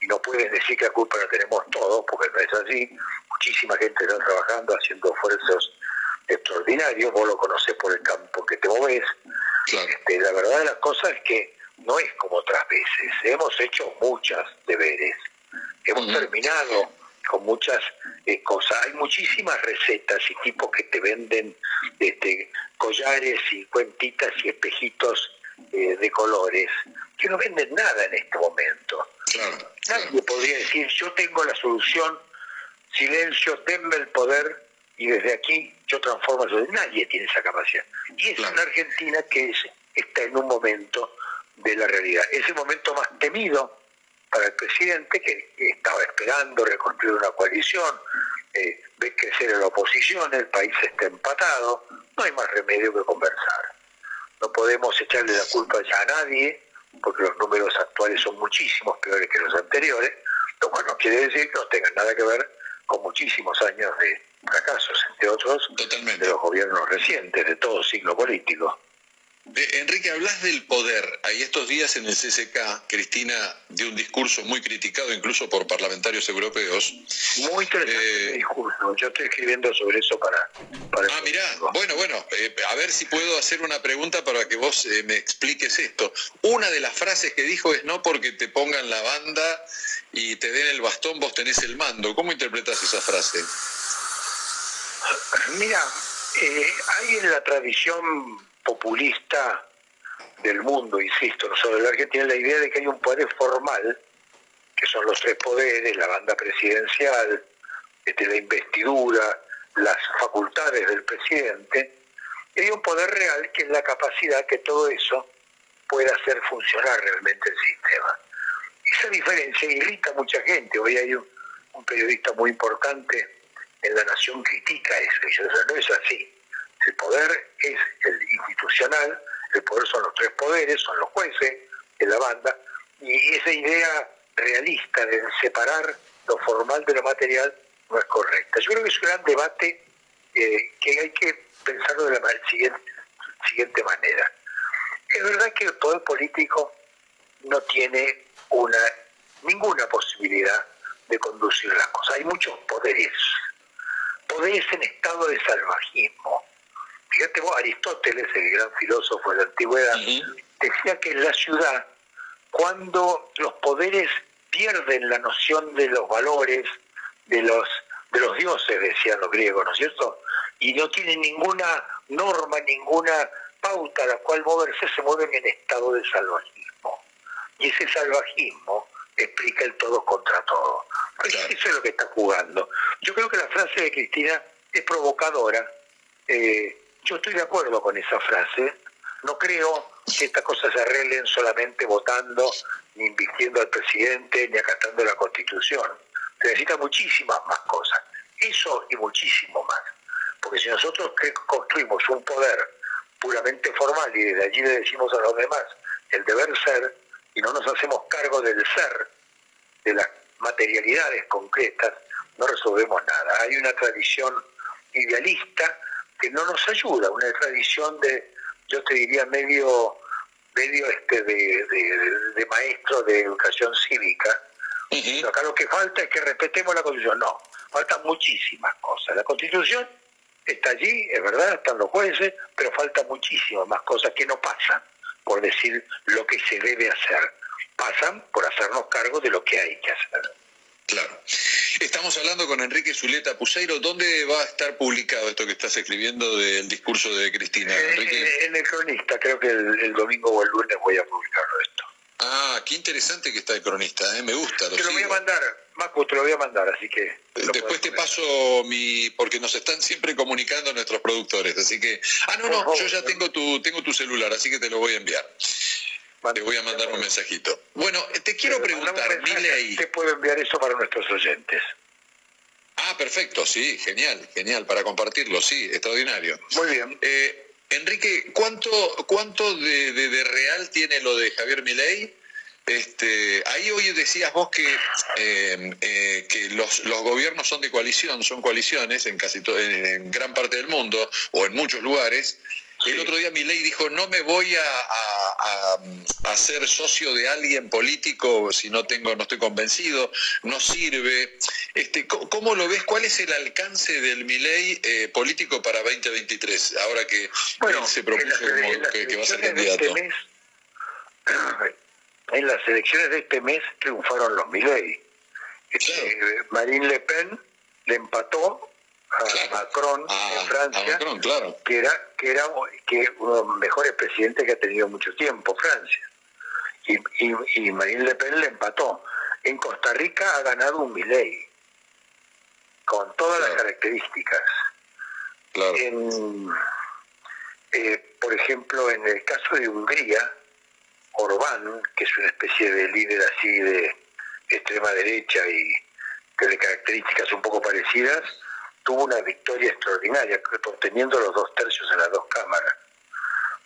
y no pueden decir que la culpa la tenemos todos, porque no es así. Muchísima gente está trabajando, haciendo esfuerzos extraordinarios, vos lo conocés por el campo que te moves. Este, la verdad de las cosas es que no es como otras veces. Hemos hecho muchas deberes. Hemos terminado con muchas eh, cosas. Hay muchísimas recetas y tipos que te venden este, collares y cuentitas y espejitos eh, de colores que no venden nada en este momento. Nadie podría decir, yo tengo la solución, silencio, denme el poder y desde aquí yo transformo eso. Nadie tiene esa capacidad. Y es una Argentina que está en un momento de la realidad. Ese momento más temido para el presidente que estaba esperando reconstruir una coalición, eh, ves crecer a la oposición, el país está empatado, no hay más remedio que conversar. No podemos echarle la culpa ya a nadie, porque los números actuales son muchísimos peores que los anteriores, lo cual no quiere decir que no tengan nada que ver con muchísimos años de fracasos, entre otros, de los gobiernos recientes, de todo siglo político. Enrique, hablas del poder. Ahí estos días en el CCK, Cristina dio un discurso muy criticado incluso por parlamentarios europeos. Muy interesante eh, discurso. Yo estoy escribiendo sobre eso para... ah, mirá. Bueno, bueno. Eh, a ver si puedo hacer una pregunta para que vos eh, me expliques esto. Una de las frases que dijo es no porque te pongan la banda y te den el bastón, vos tenés el mando. ¿Cómo interpretas esa frase? Mira, hay en la tradición populista del mundo, insisto, nosotros en la Argentina la idea de que hay un poder formal, que son los tres poderes, la banda presidencial, este, la investidura, las facultades del presidente, y hay un poder real que es la capacidad que todo eso pueda hacer funcionar realmente el sistema. Esa diferencia irrita a mucha gente. Hoy hay un, periodista muy importante en La Nación critica eso, y dice, no es así. El poder es el institucional, el poder son los tres poderes, son los jueces de la banda, y esa idea realista de separar lo formal de lo material no es correcta. Yo creo que es un gran debate eh, que hay que pensarlo de la siguiente, siguiente manera. Es verdad que el poder político no tiene una ninguna posibilidad de conducir las cosas. Hay muchos poderes, poderes en estado de salvajismo, Fíjate vos, Aristóteles, el gran filósofo de la antigüedad, decía que en la ciudad, cuando los poderes pierden la noción de los valores, de los, de los dioses, decían los griegos, ¿no es cierto? Y no tienen ninguna norma, ninguna pauta a la cual moverse, se mueven en estado de salvajismo. Y ese salvajismo explica el todo contra todo. Eso es lo que está jugando. Yo creo que la frase de Cristina es provocadora. Eh, yo estoy de acuerdo con esa frase. No creo que estas cosas se arreglen solamente votando, ni invirtiendo al presidente, ni acatando la Constitución. Se necesitan muchísimas más cosas. Eso y muchísimo más. Porque si nosotros construimos un poder puramente formal y desde allí le decimos a los demás el deber ser y no nos hacemos cargo del ser, de las materialidades concretas, no resolvemos nada. Hay una tradición idealista que no nos ayuda, una tradición de, yo te diría, medio, medio este de, maestro de educación cívica. Acá lo que falta es que respetemos la Constitución. No, faltan muchísimas cosas. La Constitución está allí, es verdad, están los jueces, pero faltan muchísimas más cosas que no pasan por decir lo que se debe hacer. Pasan por hacernos cargo de lo que hay que hacer. Claro. Estamos hablando con Enrique Zuleta Puseiro. ¿Dónde va a estar publicado esto que estás escribiendo del discurso de Cristina? Eh, en el cronista, creo que el, domingo o el lunes voy a publicarlo esto. Ah, qué interesante que está el cronista, ¿eh? me gusta. te lo voy a mandar, Marco, te lo voy a mandar, así que... Después te paso mi... porque nos están siempre comunicando nuestros productores, así que... Ah, no, no, yo ya tengo tu, tengo tu celular, así que te lo voy a enviar. Te voy a mandar un mensajito. Bueno, te quiero preguntar, Miley. Te puedo enviar eso para nuestros oyentes. Ah, perfecto, sí, genial, genial, para compartirlo, sí, extraordinario. Muy bien. Eh, Enrique, ¿cuánto, cuánto de, real tiene lo de Javier Milei? Este, ahí hoy decías vos que, eh, eh, que los, los, gobiernos son de coalición, son coaliciones en casi en gran parte del mundo o en muchos lugares, el otro día mi ley dijo, no me voy a, ser socio de alguien político si no tengo, no estoy convencido, no sirve. Este, ¿Cómo lo ves? ¿Cuál es el alcance del Milei eh, político para 2023? Ahora que él se propuso que, va a ser candidato. Este *clears throat* en las elecciones de este mes triunfaron los Milei. Este, Marine Le Pen le empató a Macron en Francia, que era que era que uno de los mejores presidentes que ha tenido mucho tiempo Francia. Y, y, Marine Le Pen le empató. En Costa Rica ha ganado un Milei, con todas las características. Eh, por ejemplo, en el caso de Hungría, Orbán, que es una especie de líder así de extrema derecha y que de características un poco parecidas, tuvo una victoria extraordinaria, obteniendo los dos tercios en las dos cámaras.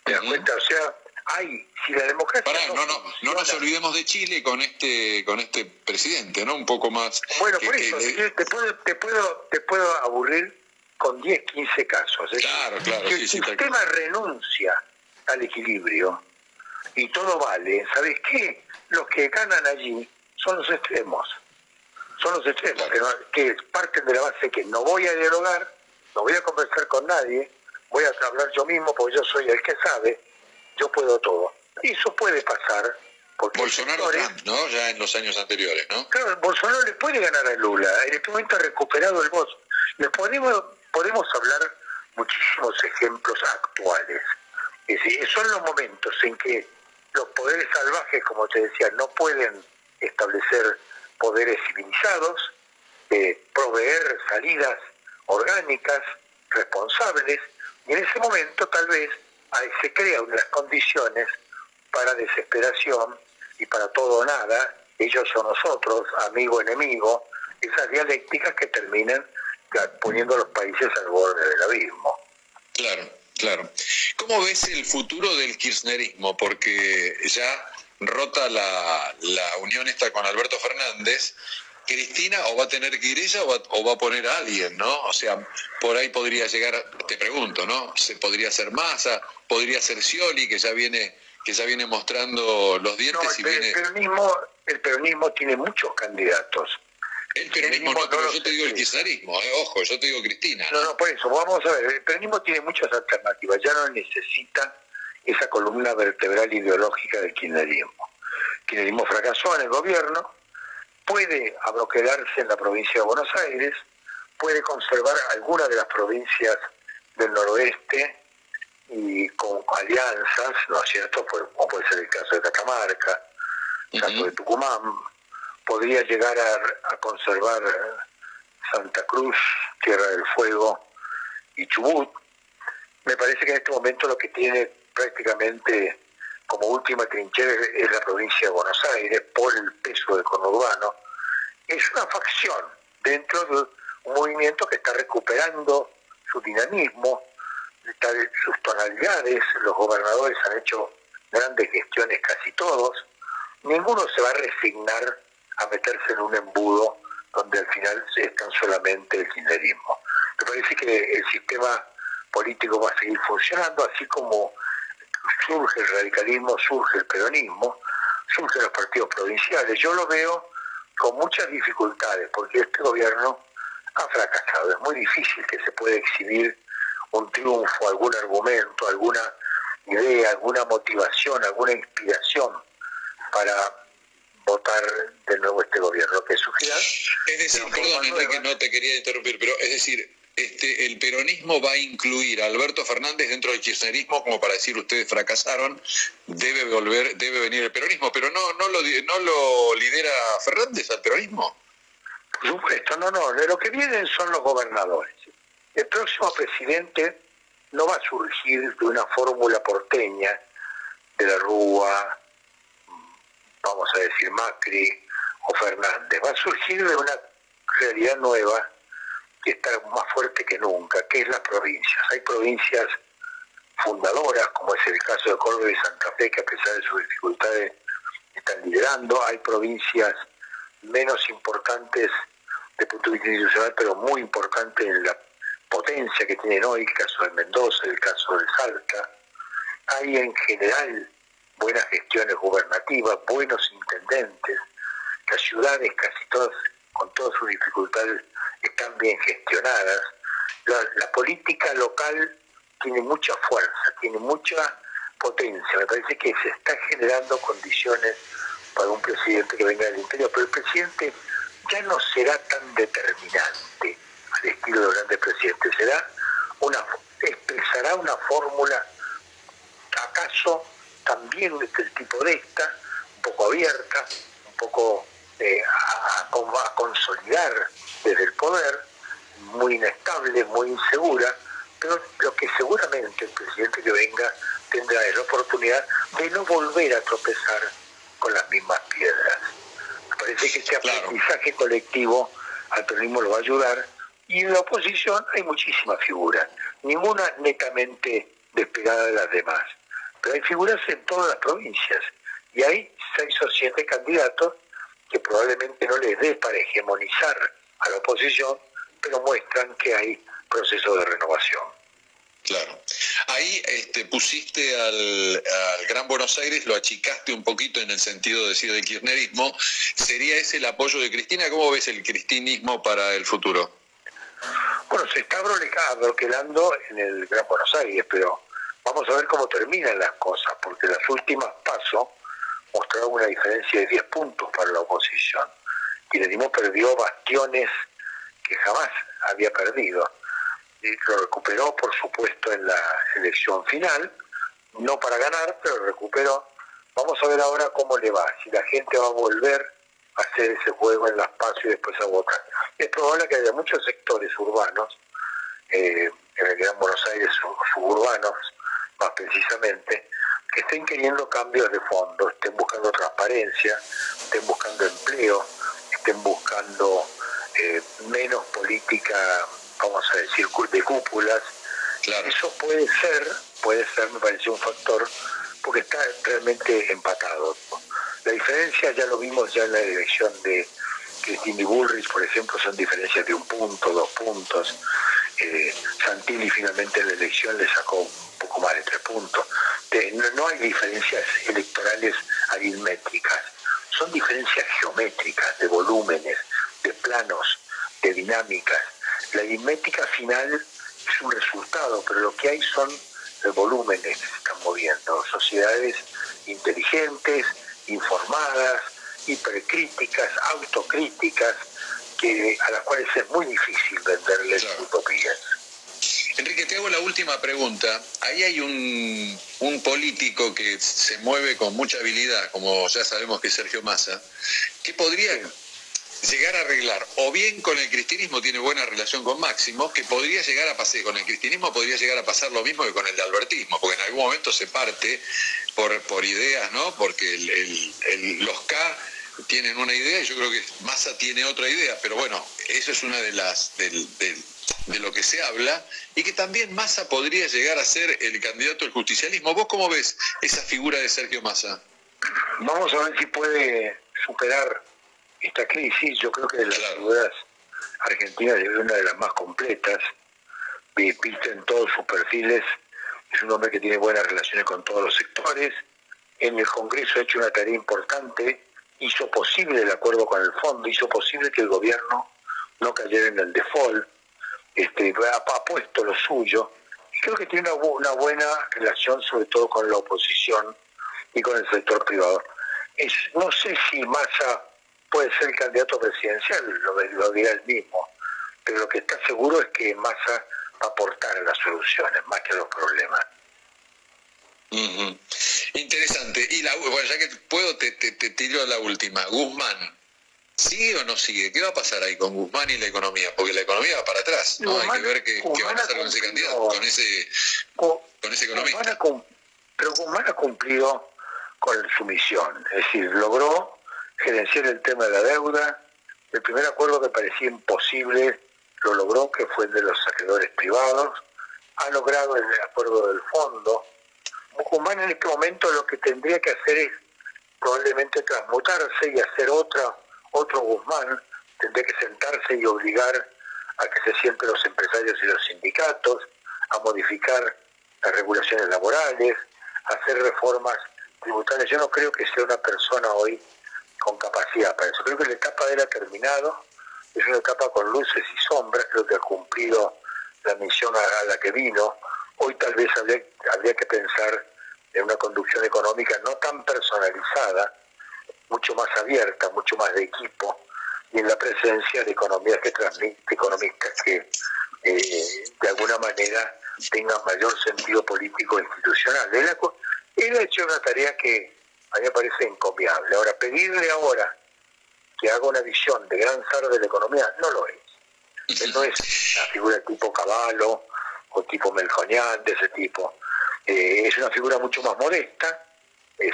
¿Te das cuenta? O sea, hay, si la democracia... no, no, no, nos olvidemos de Chile con este con este presidente, ¿no? Un poco más... Bueno, por eso, te, puedo, te, puedo, te puedo aburrir con 10, 15 casos. Claro, claro. Si el sistema renuncia al equilibrio y todo vale, ¿sabes qué? Los que ganan allí son los extremos. Son los extremos, que, parten de la base que no voy a dialogar, no voy a conversar con nadie, voy a hablar yo mismo porque yo soy el que sabe, yo puedo todo. Y eso puede pasar. Porque Bolsonaro ¿no? Ya en los años anteriores, ¿no? Claro, Bolsonaro le puede ganar a Lula. En este momento ha recuperado el voto. Le podemos, podemos hablar muchísimos ejemplos actuales. Es decir, son los momentos en que los poderes salvajes, como te decía, no pueden establecer poderes civilizados, proveer salidas orgánicas, responsables, y en ese momento tal vez se crean las condiciones para desesperación y para todo o nada, ellos o nosotros, amigo enemigo, esas dialécticas que terminan poniendo a los países al borde del abismo. Claro, claro. ¿Cómo ves el futuro del kirchnerismo? Porque ya rota la, la unión esta con Alberto Fernández, Cristina o va a tener que ir ella o va, a poner a alguien, ¿no? O sea, por ahí podría llegar, te pregunto, ¿no? Se podría ser Massa, podría ser Scioli, que ya viene, que ya viene mostrando los dientes el, y viene. El peronismo, el peronismo tiene muchos candidatos. El peronismo no, pero yo te digo el kirchnerismo, eh, ojo, yo te digo Cristina. No, no, por eso, vamos a ver, el peronismo tiene muchas alternativas, ya no necesita esa columna vertebral ideológica del kirchnerismo. El kirchnerismo fracasó en el gobierno, puede abroquelarse en la provincia de Buenos Aires, puede conservar algunas de las provincias del noroeste y con alianzas, ¿no es cierto? Como puede ser el caso de Catamarca, el caso de Tucumán, podría llegar a, conservar Santa Cruz, Tierra del Fuego y Chubut. Me parece que en este momento lo que tiene prácticamente como última trinchera es la provincia de Buenos Aires por el peso del conurbano. Es una facción dentro de un movimiento que está recuperando su dinamismo, sus tonalidades, los gobernadores han hecho grandes gestiones casi todos, ninguno se va a resignar a meterse en un embudo donde al final están solamente el kirchnerismo. Me parece que el sistema político va a seguir funcionando, así como surge el radicalismo, surge el peronismo, surgen los partidos provinciales. Yo lo veo con muchas dificultades, porque este gobierno ha fracasado. Es muy difícil que se pueda exhibir un triunfo, algún argumento, alguna idea, alguna motivación, alguna inspiración para votar de nuevo este gobierno. que sugiera? Es decir, perdón, Enrique, no te quería interrumpir, pero es decir, este, el peronismo va a incluir a Alberto Fernández dentro del kirchnerismo como para decir ustedes fracasaron, debe volver, debe venir el peronismo, pero no, no lo no lo lidera Fernández al peronismo. Por supuesto, no, no, de lo que vienen son los gobernadores. El próximo presidente no va a surgir de una fórmula porteña de la Rúa, vamos a decir Macri o Fernández, va a surgir de una realidad nueva que está más fuerte que nunca, que es las provincias. Hay provincias fundadoras, como es el caso de Córdoba y Santa Fe, que a pesar de sus dificultades están liderando. Hay provincias menos importantes de punto de vista institucional, pero muy importantes en la potencia que tienen hoy, el caso de Mendoza, el caso del Salta. Hay en general buenas gestiones gubernativas, buenos intendentes, las ciudades casi todas, con todas sus dificultades, están bien gestionadas. La, política local tiene mucha fuerza, tiene mucha potencia. Me parece que se están generando condiciones para un presidente que venga del interior, pero el presidente ya no será tan determinante al estilo de grandes presidentes, será una, expresará una fórmula, acaso también del tipo de esta, un poco abierta, un poco eh, a, consolidar desde el poder, muy inestable, muy insegura, pero lo que seguramente el presidente que venga tendrá es la oportunidad de no volver a tropezar con las mismas piedras. Me parece que este aprendizaje colectivo al peronismo lo va a ayudar, y en la oposición hay muchísimas figuras, ninguna netamente despegada de las demás, pero hay figuras en todas las provincias, y hay seis o siete candidatos que probablemente no les dé para hegemonizar a la oposición, pero muestran que hay proceso de renovación. Claro. Ahí este, pusiste al, Gran Buenos Aires, lo achicaste un poquito en el sentido de decir del kirchnerismo. ¿Sería ese el apoyo de Cristina? ¿Cómo ves el cristinismo para el futuro? Bueno, se está bloqueando en el Gran Buenos Aires, pero vamos a ver cómo terminan las cosas, porque las últimas pasos mostraron una diferencia de 10 puntos para la oposición. Kirchnerismo perdió bastiones que jamás había perdido lo recuperó, por supuesto, en la elección final, no para ganar, pero recuperó. Vamos a ver ahora cómo le va, si la gente va a volver a hacer ese juego en las pasos y después a votar. Es probable que haya muchos sectores urbanos, eh, en el Gran Buenos Aires suburbanos, más precisamente, que estén queriendo cambios de fondo, estén buscando transparencia, estén buscando empleo, estén buscando eh, menos política vamos a decir, de cúpulas. Eso puede ser, puede ser, me parece un factor, porque está realmente empatado. La diferencia ya lo vimos ya en la elección de Cristina y Bullrich, por ejemplo, son diferencias de un punto, dos puntos. Santilli finalmente en la elección le sacó un poco más de tres puntos. no, hay diferencias electorales aritméticas, son diferencias geométricas, de volúmenes, de planos, de dinámicas la aritmética final es un resultado, pero lo que hay son volúmenes que se están moviendo, sociedades inteligentes, informadas, hipercríticas, autocríticas, que, a las cuales es muy difícil venderles utopías. Enrique, te hago la última pregunta. Ahí hay un, un, político que se mueve con mucha habilidad, como ya sabemos que es Sergio Massa, que podría llegar a arreglar, o bien con el cristianismo tiene buena relación con Máximo, que podría llegar a pasar, con el cristianismo podría llegar a pasar lo mismo que con el de albertismo, porque en algún momento se parte por, por ideas, ¿no? Porque los K tienen una idea y yo creo que Massa tiene otra idea, pero bueno, eso es una de las de lo que se habla y que también Massa podría llegar a ser el candidato del justicialismo. ¿Vos cómo ves esa figura de Sergio Massa? Vamos a ver si puede superar esta crisis, yo creo que de las dudas Argentina es una de las más completas, visto en todos sus perfiles, es un hombre que tiene buenas relaciones con todos los sectores, en el Congreso ha hecho una tarea importante, hizo posible el acuerdo con el fondo, hizo posible que el gobierno no cayera en el default, este, ha, puesto lo suyo, y creo que tiene una, una buena relación sobre todo con la oposición y con el sector privado. Es, no sé si Massa puede ser el candidato presidencial, lo, dirá él mismo, pero lo que está seguro es que Massa va a aportar las soluciones más que los problemas. Interesante. Y la, bueno, ya que puedo, te, te, tiro la última. Guzmán, ¿sigue o no sigue? ¿Qué va a pasar ahí con Guzmán y la economía? Porque la economía va para atrás, ¿no? Hay que ver qué, va a pasar con ese candidato, con ese, con ese economista. pero Guzmán ha cumplido con su misión, es decir, logró gerenciar el tema de la deuda. El primer acuerdo que parecía imposible lo logró, que fue el de los saqueadores privados. Ha logrado el acuerdo del fondo. Guzmán en este momento lo que tendría que hacer es probablemente transmutarse y hacer otra, otro Guzmán. Tendría que sentarse y obligar a que se sienten los empresarios y los sindicatos, a modificar las regulaciones laborales, a hacer reformas tributarias. Yo no creo que sea una persona hoy con capacidad para eso. Creo que la etapa de él ha terminado, es una etapa con luces y sombras, creo que ha cumplido la misión a la que vino. Hoy tal vez habría, que pensar en una conducción económica no tan personalizada, mucho más abierta, mucho más de equipo, y en la presencia de economías que transmiten, economistas que eh, de alguna manera tengan mayor sentido político e institucional. él ha hecho una tarea que a mí me parece encomiable. Ahora, pedirle ahora que haga una visión de gran zar de la economía, no lo es. Él no es una figura tipo Caballo tipo Melconian, de ese tipo. Eh, es una figura mucho más modesta,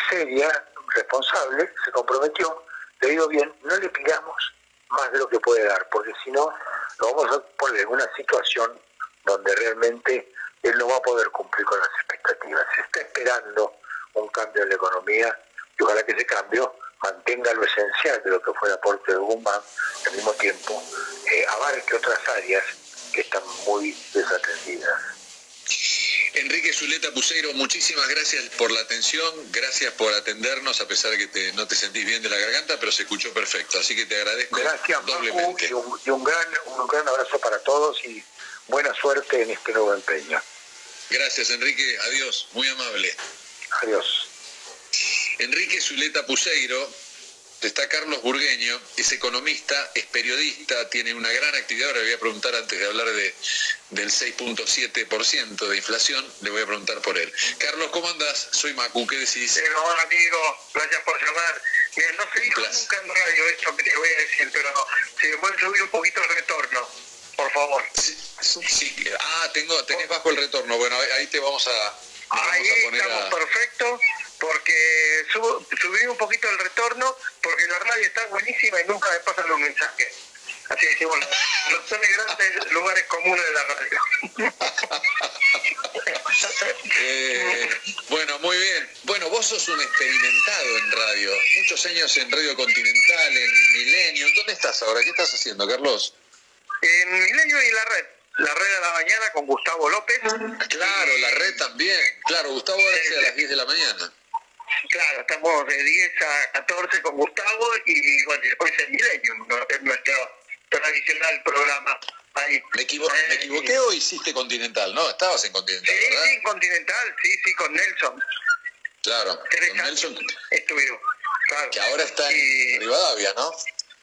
seria, responsable, se comprometió, le digo bien, no le pidamos más de lo que puede dar, porque si no, lo vamos a poner en una situación donde realmente él no va a poder cumplir con las expectativas. Se está esperando un cambio en la economía y ojalá que ese cambio mantenga lo esencial de lo que fue el aporte de Guzmán, al mismo tiempo eh, abarque otras áreas que están muy desatendidas. Enrique Zuleta Puseiro, muchísimas gracias por la atención, gracias por atendernos, a pesar de que no te sentís bien de la garganta, pero se escuchó perfecto, así que te agradezco gracias, doblemente. y, un, y un, gran, un gran abrazo para todos y buena suerte en este nuevo empeño. Gracias, Enrique, adiós, muy amable. Adiós. Enrique Zuleta Puseiro, está Carlos Burgueño, es economista, es periodista, tiene una gran actividad. Ahora le voy a preguntar, antes de hablar de, del 6.7% de inflación, le voy a preguntar por él. Carlos, ¿cómo andás? Soy Macu, ¿qué decís? Eh, hola, amigo, gracias por llamar. Bien, no se dijo nunca en radio esto que te voy a decir, pero no. Si me pueden subir un poquito el retorno, por favor. Sí, sí. Ah, tengo, tenés bajo el retorno. Bueno, ahí te vamos a... Ahí estamos perfectos porque subo, subí un poquito el retorno porque la radio está buenísima y nunca me pasan los mensajes. Así decimos, los tres grandes lugares comunes de la radio. eh, bueno, muy bien. Bueno, vos sos un experimentado en radio. Muchos años en Radio Continental, en Milenio. ¿Dónde estás ahora? ¿Qué estás haciendo, Carlos? En Milenio y la red. La red de la mañana con Gustavo López. Claro, la red también. Claro, Gustavo hace a las 10 de la mañana. Claro, estamos de 10 a 14 con Gustavo y bueno, después el Milenio, ¿no? es nuestro tradicional programa. Ahí. ¿Me, equivo eh, ¿Me, equivoqué o hiciste Continental? No, estabas en Continental. Sí, ¿verdad? sí, Continental, sí, sí, con Nelson. Claro, con Nelson. Estuvimos, claro. Que ahora está y, en Rivadavia, ¿no?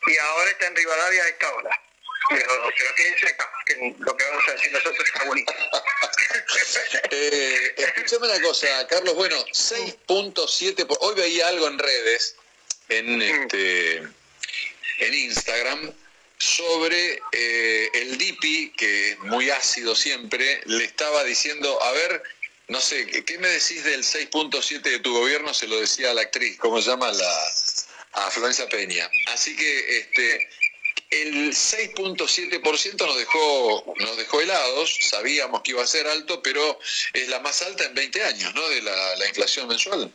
Y ahora está en Rivadavia a esta hora. Pero, pero quédense que lo que vamos a decir nosotros está bonito. *laughs* eh, escuchame una cosa, Carlos, bueno, 6.7, por... hoy veía algo en redes, en, este, en Instagram, sobre eh, el DIPI, que es muy ácido siempre, le estaba diciendo, a ver, no sé, ¿qué me decís del 6.7 de tu gobierno? Se lo decía a la actriz, ¿cómo se llama? La, a Florencia Peña. Así que este, el 6.7% nos dejó, nos dejó helados, sabíamos que iba a ser alto, pero es la más alta en 20 años, ¿no? De la, la inflación mensual.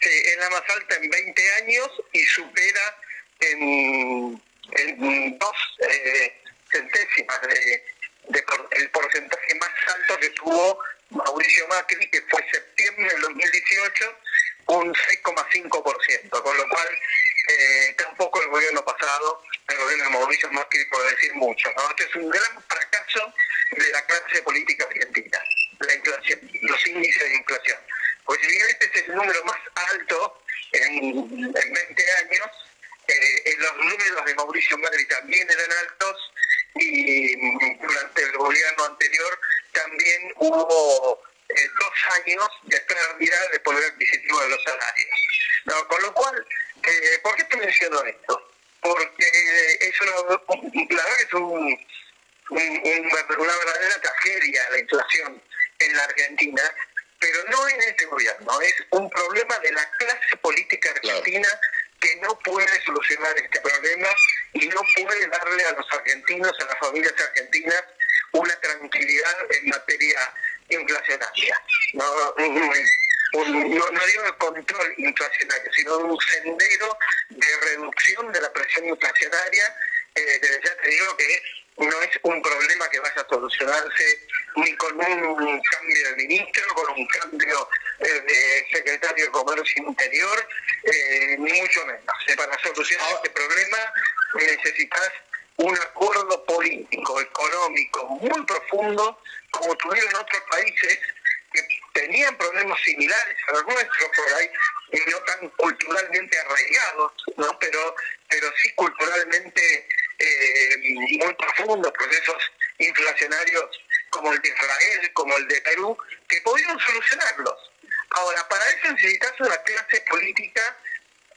Sí, es la más alta en 20 años y supera en, en dos eh, centésimas de, de por, el porcentaje más alto que tuvo Mauricio Macri, que fue septiembre del 2018, un 6,5%, con lo cual eh, tampoco el gobierno pasado, el gobierno de Mauricio Macri, puede decir mucho. ¿no? Este es un gran fracaso de la clase política argentina, la inflación, los índices de inflación. Pues si bien este es el número más alto en, en 20 años, eh, los números de Mauricio Macri también eran altos y durante el gobierno anterior también hubo eh, dos años de pérdida de poder adquisitivo de los salarios. No, con lo cual, eh, ¿por qué te menciono esto? Porque es una, la verdad que es un, un, una verdadera tragedia la inflación en la Argentina, pero no en este gobierno, es un problema de la clase política argentina claro. que no puede solucionar este problema y no puede darle a los argentinos, a las familias argentinas, una tranquilidad en materia inflacionaria. No, un, no, no digo de control inflacionario, sino un sendero de reducción de la presión inflacionaria. Eh, ya te digo que no es un problema que vaya a solucionarse ni con un cambio de ministro, con un cambio eh, de secretario de Comercio Interior, eh, ni mucho menos. Para solucionar este problema necesitas un acuerdo político, económico muy profundo, como tuvieron otros países que tenían problemas similares a los nuestros por ahí, y no tan culturalmente arraigados, ¿no? pero, pero sí culturalmente eh, muy profundos, procesos inflacionarios como el de Israel, como el de Perú, que pudieron solucionarlos. Ahora, para eso necesitas una clase política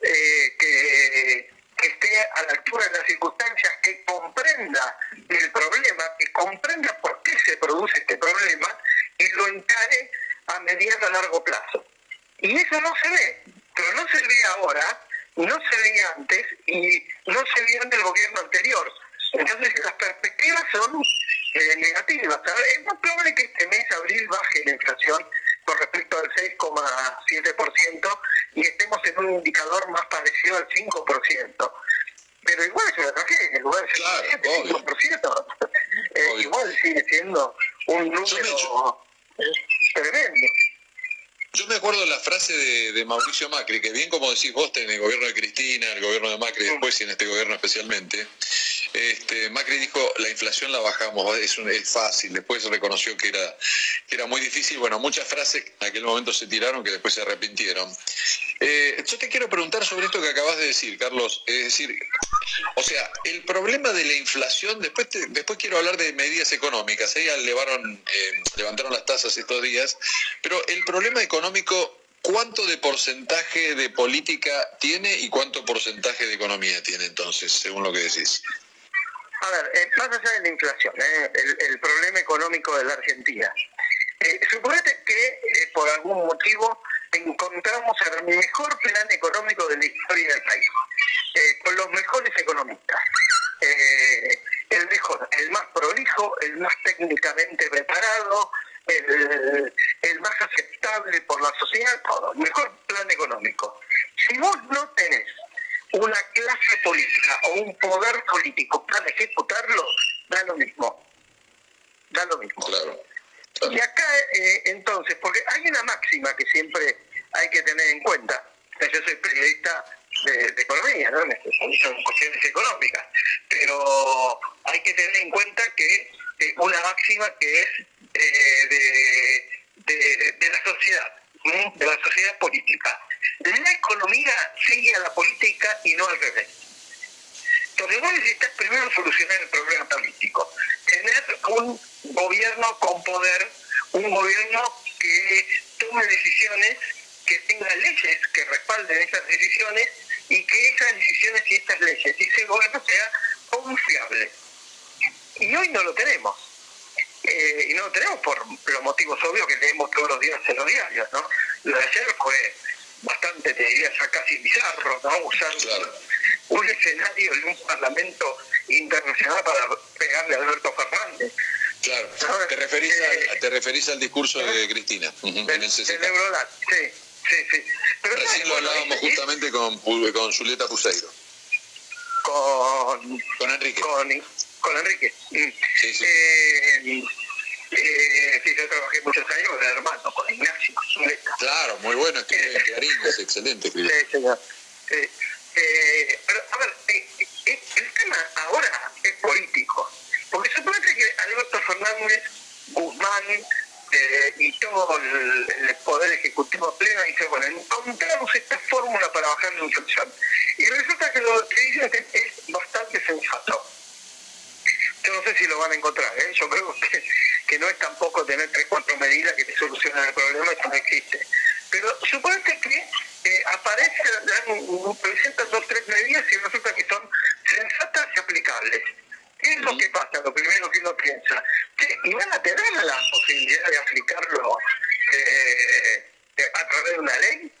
eh, que, que esté a la altura de las circunstancias, que comprenda el problema, que comprenda por qué se produce este problema y lo encare a mediano a largo plazo. Y eso no se ve, pero no se ve ahora, no se veía antes y no se vieron del gobierno anterior. Entonces las perspectivas son eh, negativas. Es más probable que este mes, abril, baje la inflación con respecto al 6,7% y estemos en un indicador más parecido al 5%. Pero igual es una tragedia, igual es claro, 5%. Eh, igual sigue siendo un número eh, tremendo. Yo me acuerdo la frase de, Mauricio Macri, que bien como decís vos en el gobierno de Cristina, el gobierno de Macri después y en este gobierno especialmente, este, Macri dijo, la inflación la bajamos, es, es fácil, después reconoció que era, que era muy difícil, bueno, muchas frases en aquel momento se tiraron que después se arrepintieron. Eh, yo te quiero preguntar sobre esto que acabas de decir, Carlos. Es decir, o sea, el problema de la inflación, después, después quiero hablar de medidas económicas. Ahí elevaron, eh, levantaron las tasas estos días, pero el problema económico, ¿cuánto de porcentaje de política tiene y cuánto porcentaje de economía tiene entonces, según lo que decís? A ver, eh, más allá de la inflación, el, problema económico de la Argentina. suponete que por algún motivo encontramos el mejor plan económico de la historia del país, eh, con los mejores economistas. Eh, el mejor, el más prolijo, el más técnicamente preparado, el, el, más aceptable por la sociedad, todo, el mejor plan económico. Si vos no tenés una clase política o un poder político para ejecutarlo, da lo mismo. Da lo mismo. Claro. Y acá, eh, entonces, porque hay una máxima que siempre hay que tener en cuenta. Yo soy periodista de, economía, ¿no? Son cuestiones económicas, pero hay que tener en cuenta que una máxima que es eh, de, la sociedad, de la sociedad política. La economía sigue a la política y no al revés. Entonces vos necesitas primero solucionar el problema político, tener un gobierno con poder, un gobierno que tome decisiones, que tenga leyes que respalden esas decisiones y que esas decisiones y estas leyes y ese gobierno sea confiable. Y hoy no lo tenemos. Eh, y no lo tenemos por los motivos obvios que tenemos todos los días en los diarios, ¿no? Lo de ayer fue bastante, te diría, ya casi bizarro, ¿no? Usar un escenario en un parlamento internacional para pegarle a Alberto Fernández. Claro, te referís, al, eh, te referís al discurso de Cristina. Uh del, sí, sí, sí. Pero Recién lo hablábamos justamente con, con Julieta Puseiro. Con, con Enrique. Con, con Enrique. Mm. Sí, sí. Eh, eh, sí, yo trabajé muchos años con el hermano, con Ignacio Zuleta. Claro, muy bueno, escribe Clarín, es excelente Sí, señor. Eh, pero, a ver, eh, eh, el tema ahora es político. Porque supone que Alberto Fernández, Guzmán eh, y todo el, Poder Ejecutivo pleno dice, bueno, encontramos esta fórmula para bajar la inflación. Y resulta que lo que dicen es bastante sensato. Yo no sé si lo van a encontrar, ¿eh? yo creo que, que no es tampoco tener tres, cuatro medidas que te solucionan el problema, eso no existe. Pero suponete que eh, aparece, presentan dos tres medidas y resulta que son sensatas y aplicables. ¿Qué es lo que pasa? Lo primero que uno piensa, ¿y van a tener la posibilidad de aplicarlo eh, a través de una ley?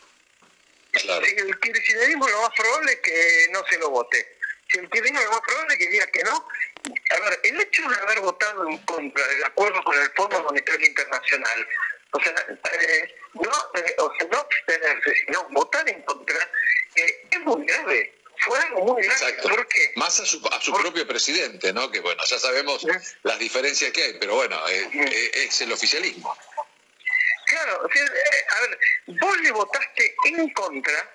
Claro. Si el kirchnerismo lo más probable es que no se lo vote. Si el kirchnerismo lo más probable es que diga que no. A ver, el hecho de haber votado en contra del acuerdo con el Fondo Monetario Internacional o sea, eh, no, eh, o sea, no abstenerse, sino votar en contra, eh, es muy grave. Fue algo muy grave. ¿Por qué? Más a su, a su propio presidente, ¿no? Que bueno, ya sabemos las diferencias que hay, pero bueno, es el oficialismo. Claro, o sea, a ver, vos le votaste en contra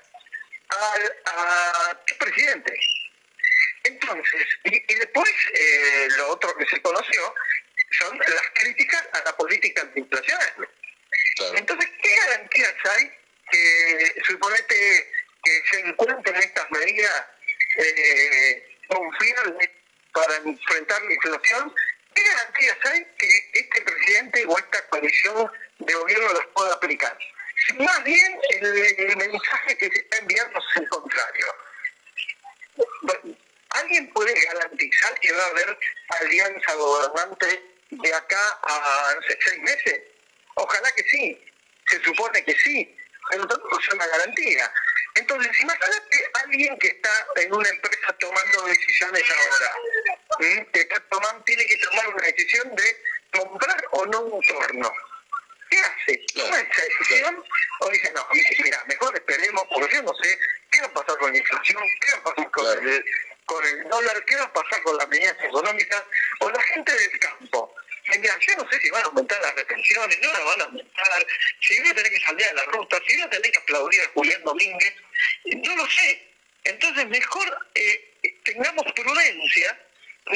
al, a tu presidente. Entonces, y, después lo otro que se conoció son las críticas a la política antiinflacionaria. Entonces, ¿qué garantías hay que suponete que se encuentren estas medidas eh, confiables para enfrentar la inflación? ¿Qué garantías hay que este presidente o esta coalición de gobierno las pueda aplicar? Más bien, el, mensaje que se está enviando es el contrario. ¿Alguien puede garantizar que va a haber alianza gobernante de acá a, seis meses? Ojalá que sí, se supone que sí, pero tampoco es una garantía. Entonces, imagínate alguien que está en una empresa tomando decisiones ahora, que está tomando, tiene que tomar una decisión de comprar o no un torno. ¿Qué hace? ¿Toma esa decisión? O dice, no, mira, mejor esperemos, porque yo no sé qué va a pasar con la inflación, qué va a pasar con, el, con el dólar, qué va a pasar con las medidas económicas, o la gente del campo. Mira, yo no sé si van a aumentar las retenciones, no las van a aumentar, si voy a tener que salir a la ruta, si voy a tener que aplaudir a Julián Domínguez, no lo sé. Entonces mejor eh, tengamos prudencia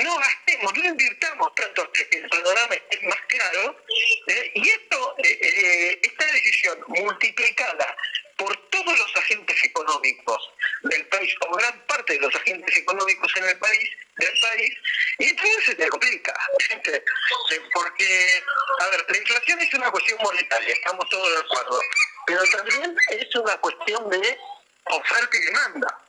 no gastemos, no invirtamos tanto hasta que el panorama esté más claro. ¿eh? y esto, eh, eh, esta decisión multiplicada por todos los agentes económicos del país, o gran parte de los agentes económicos en el país, del país, y entonces se te complica, gente, porque, a ver, la inflación es una cuestión monetaria, estamos todos de acuerdo, pero también es una cuestión de oferta y demanda.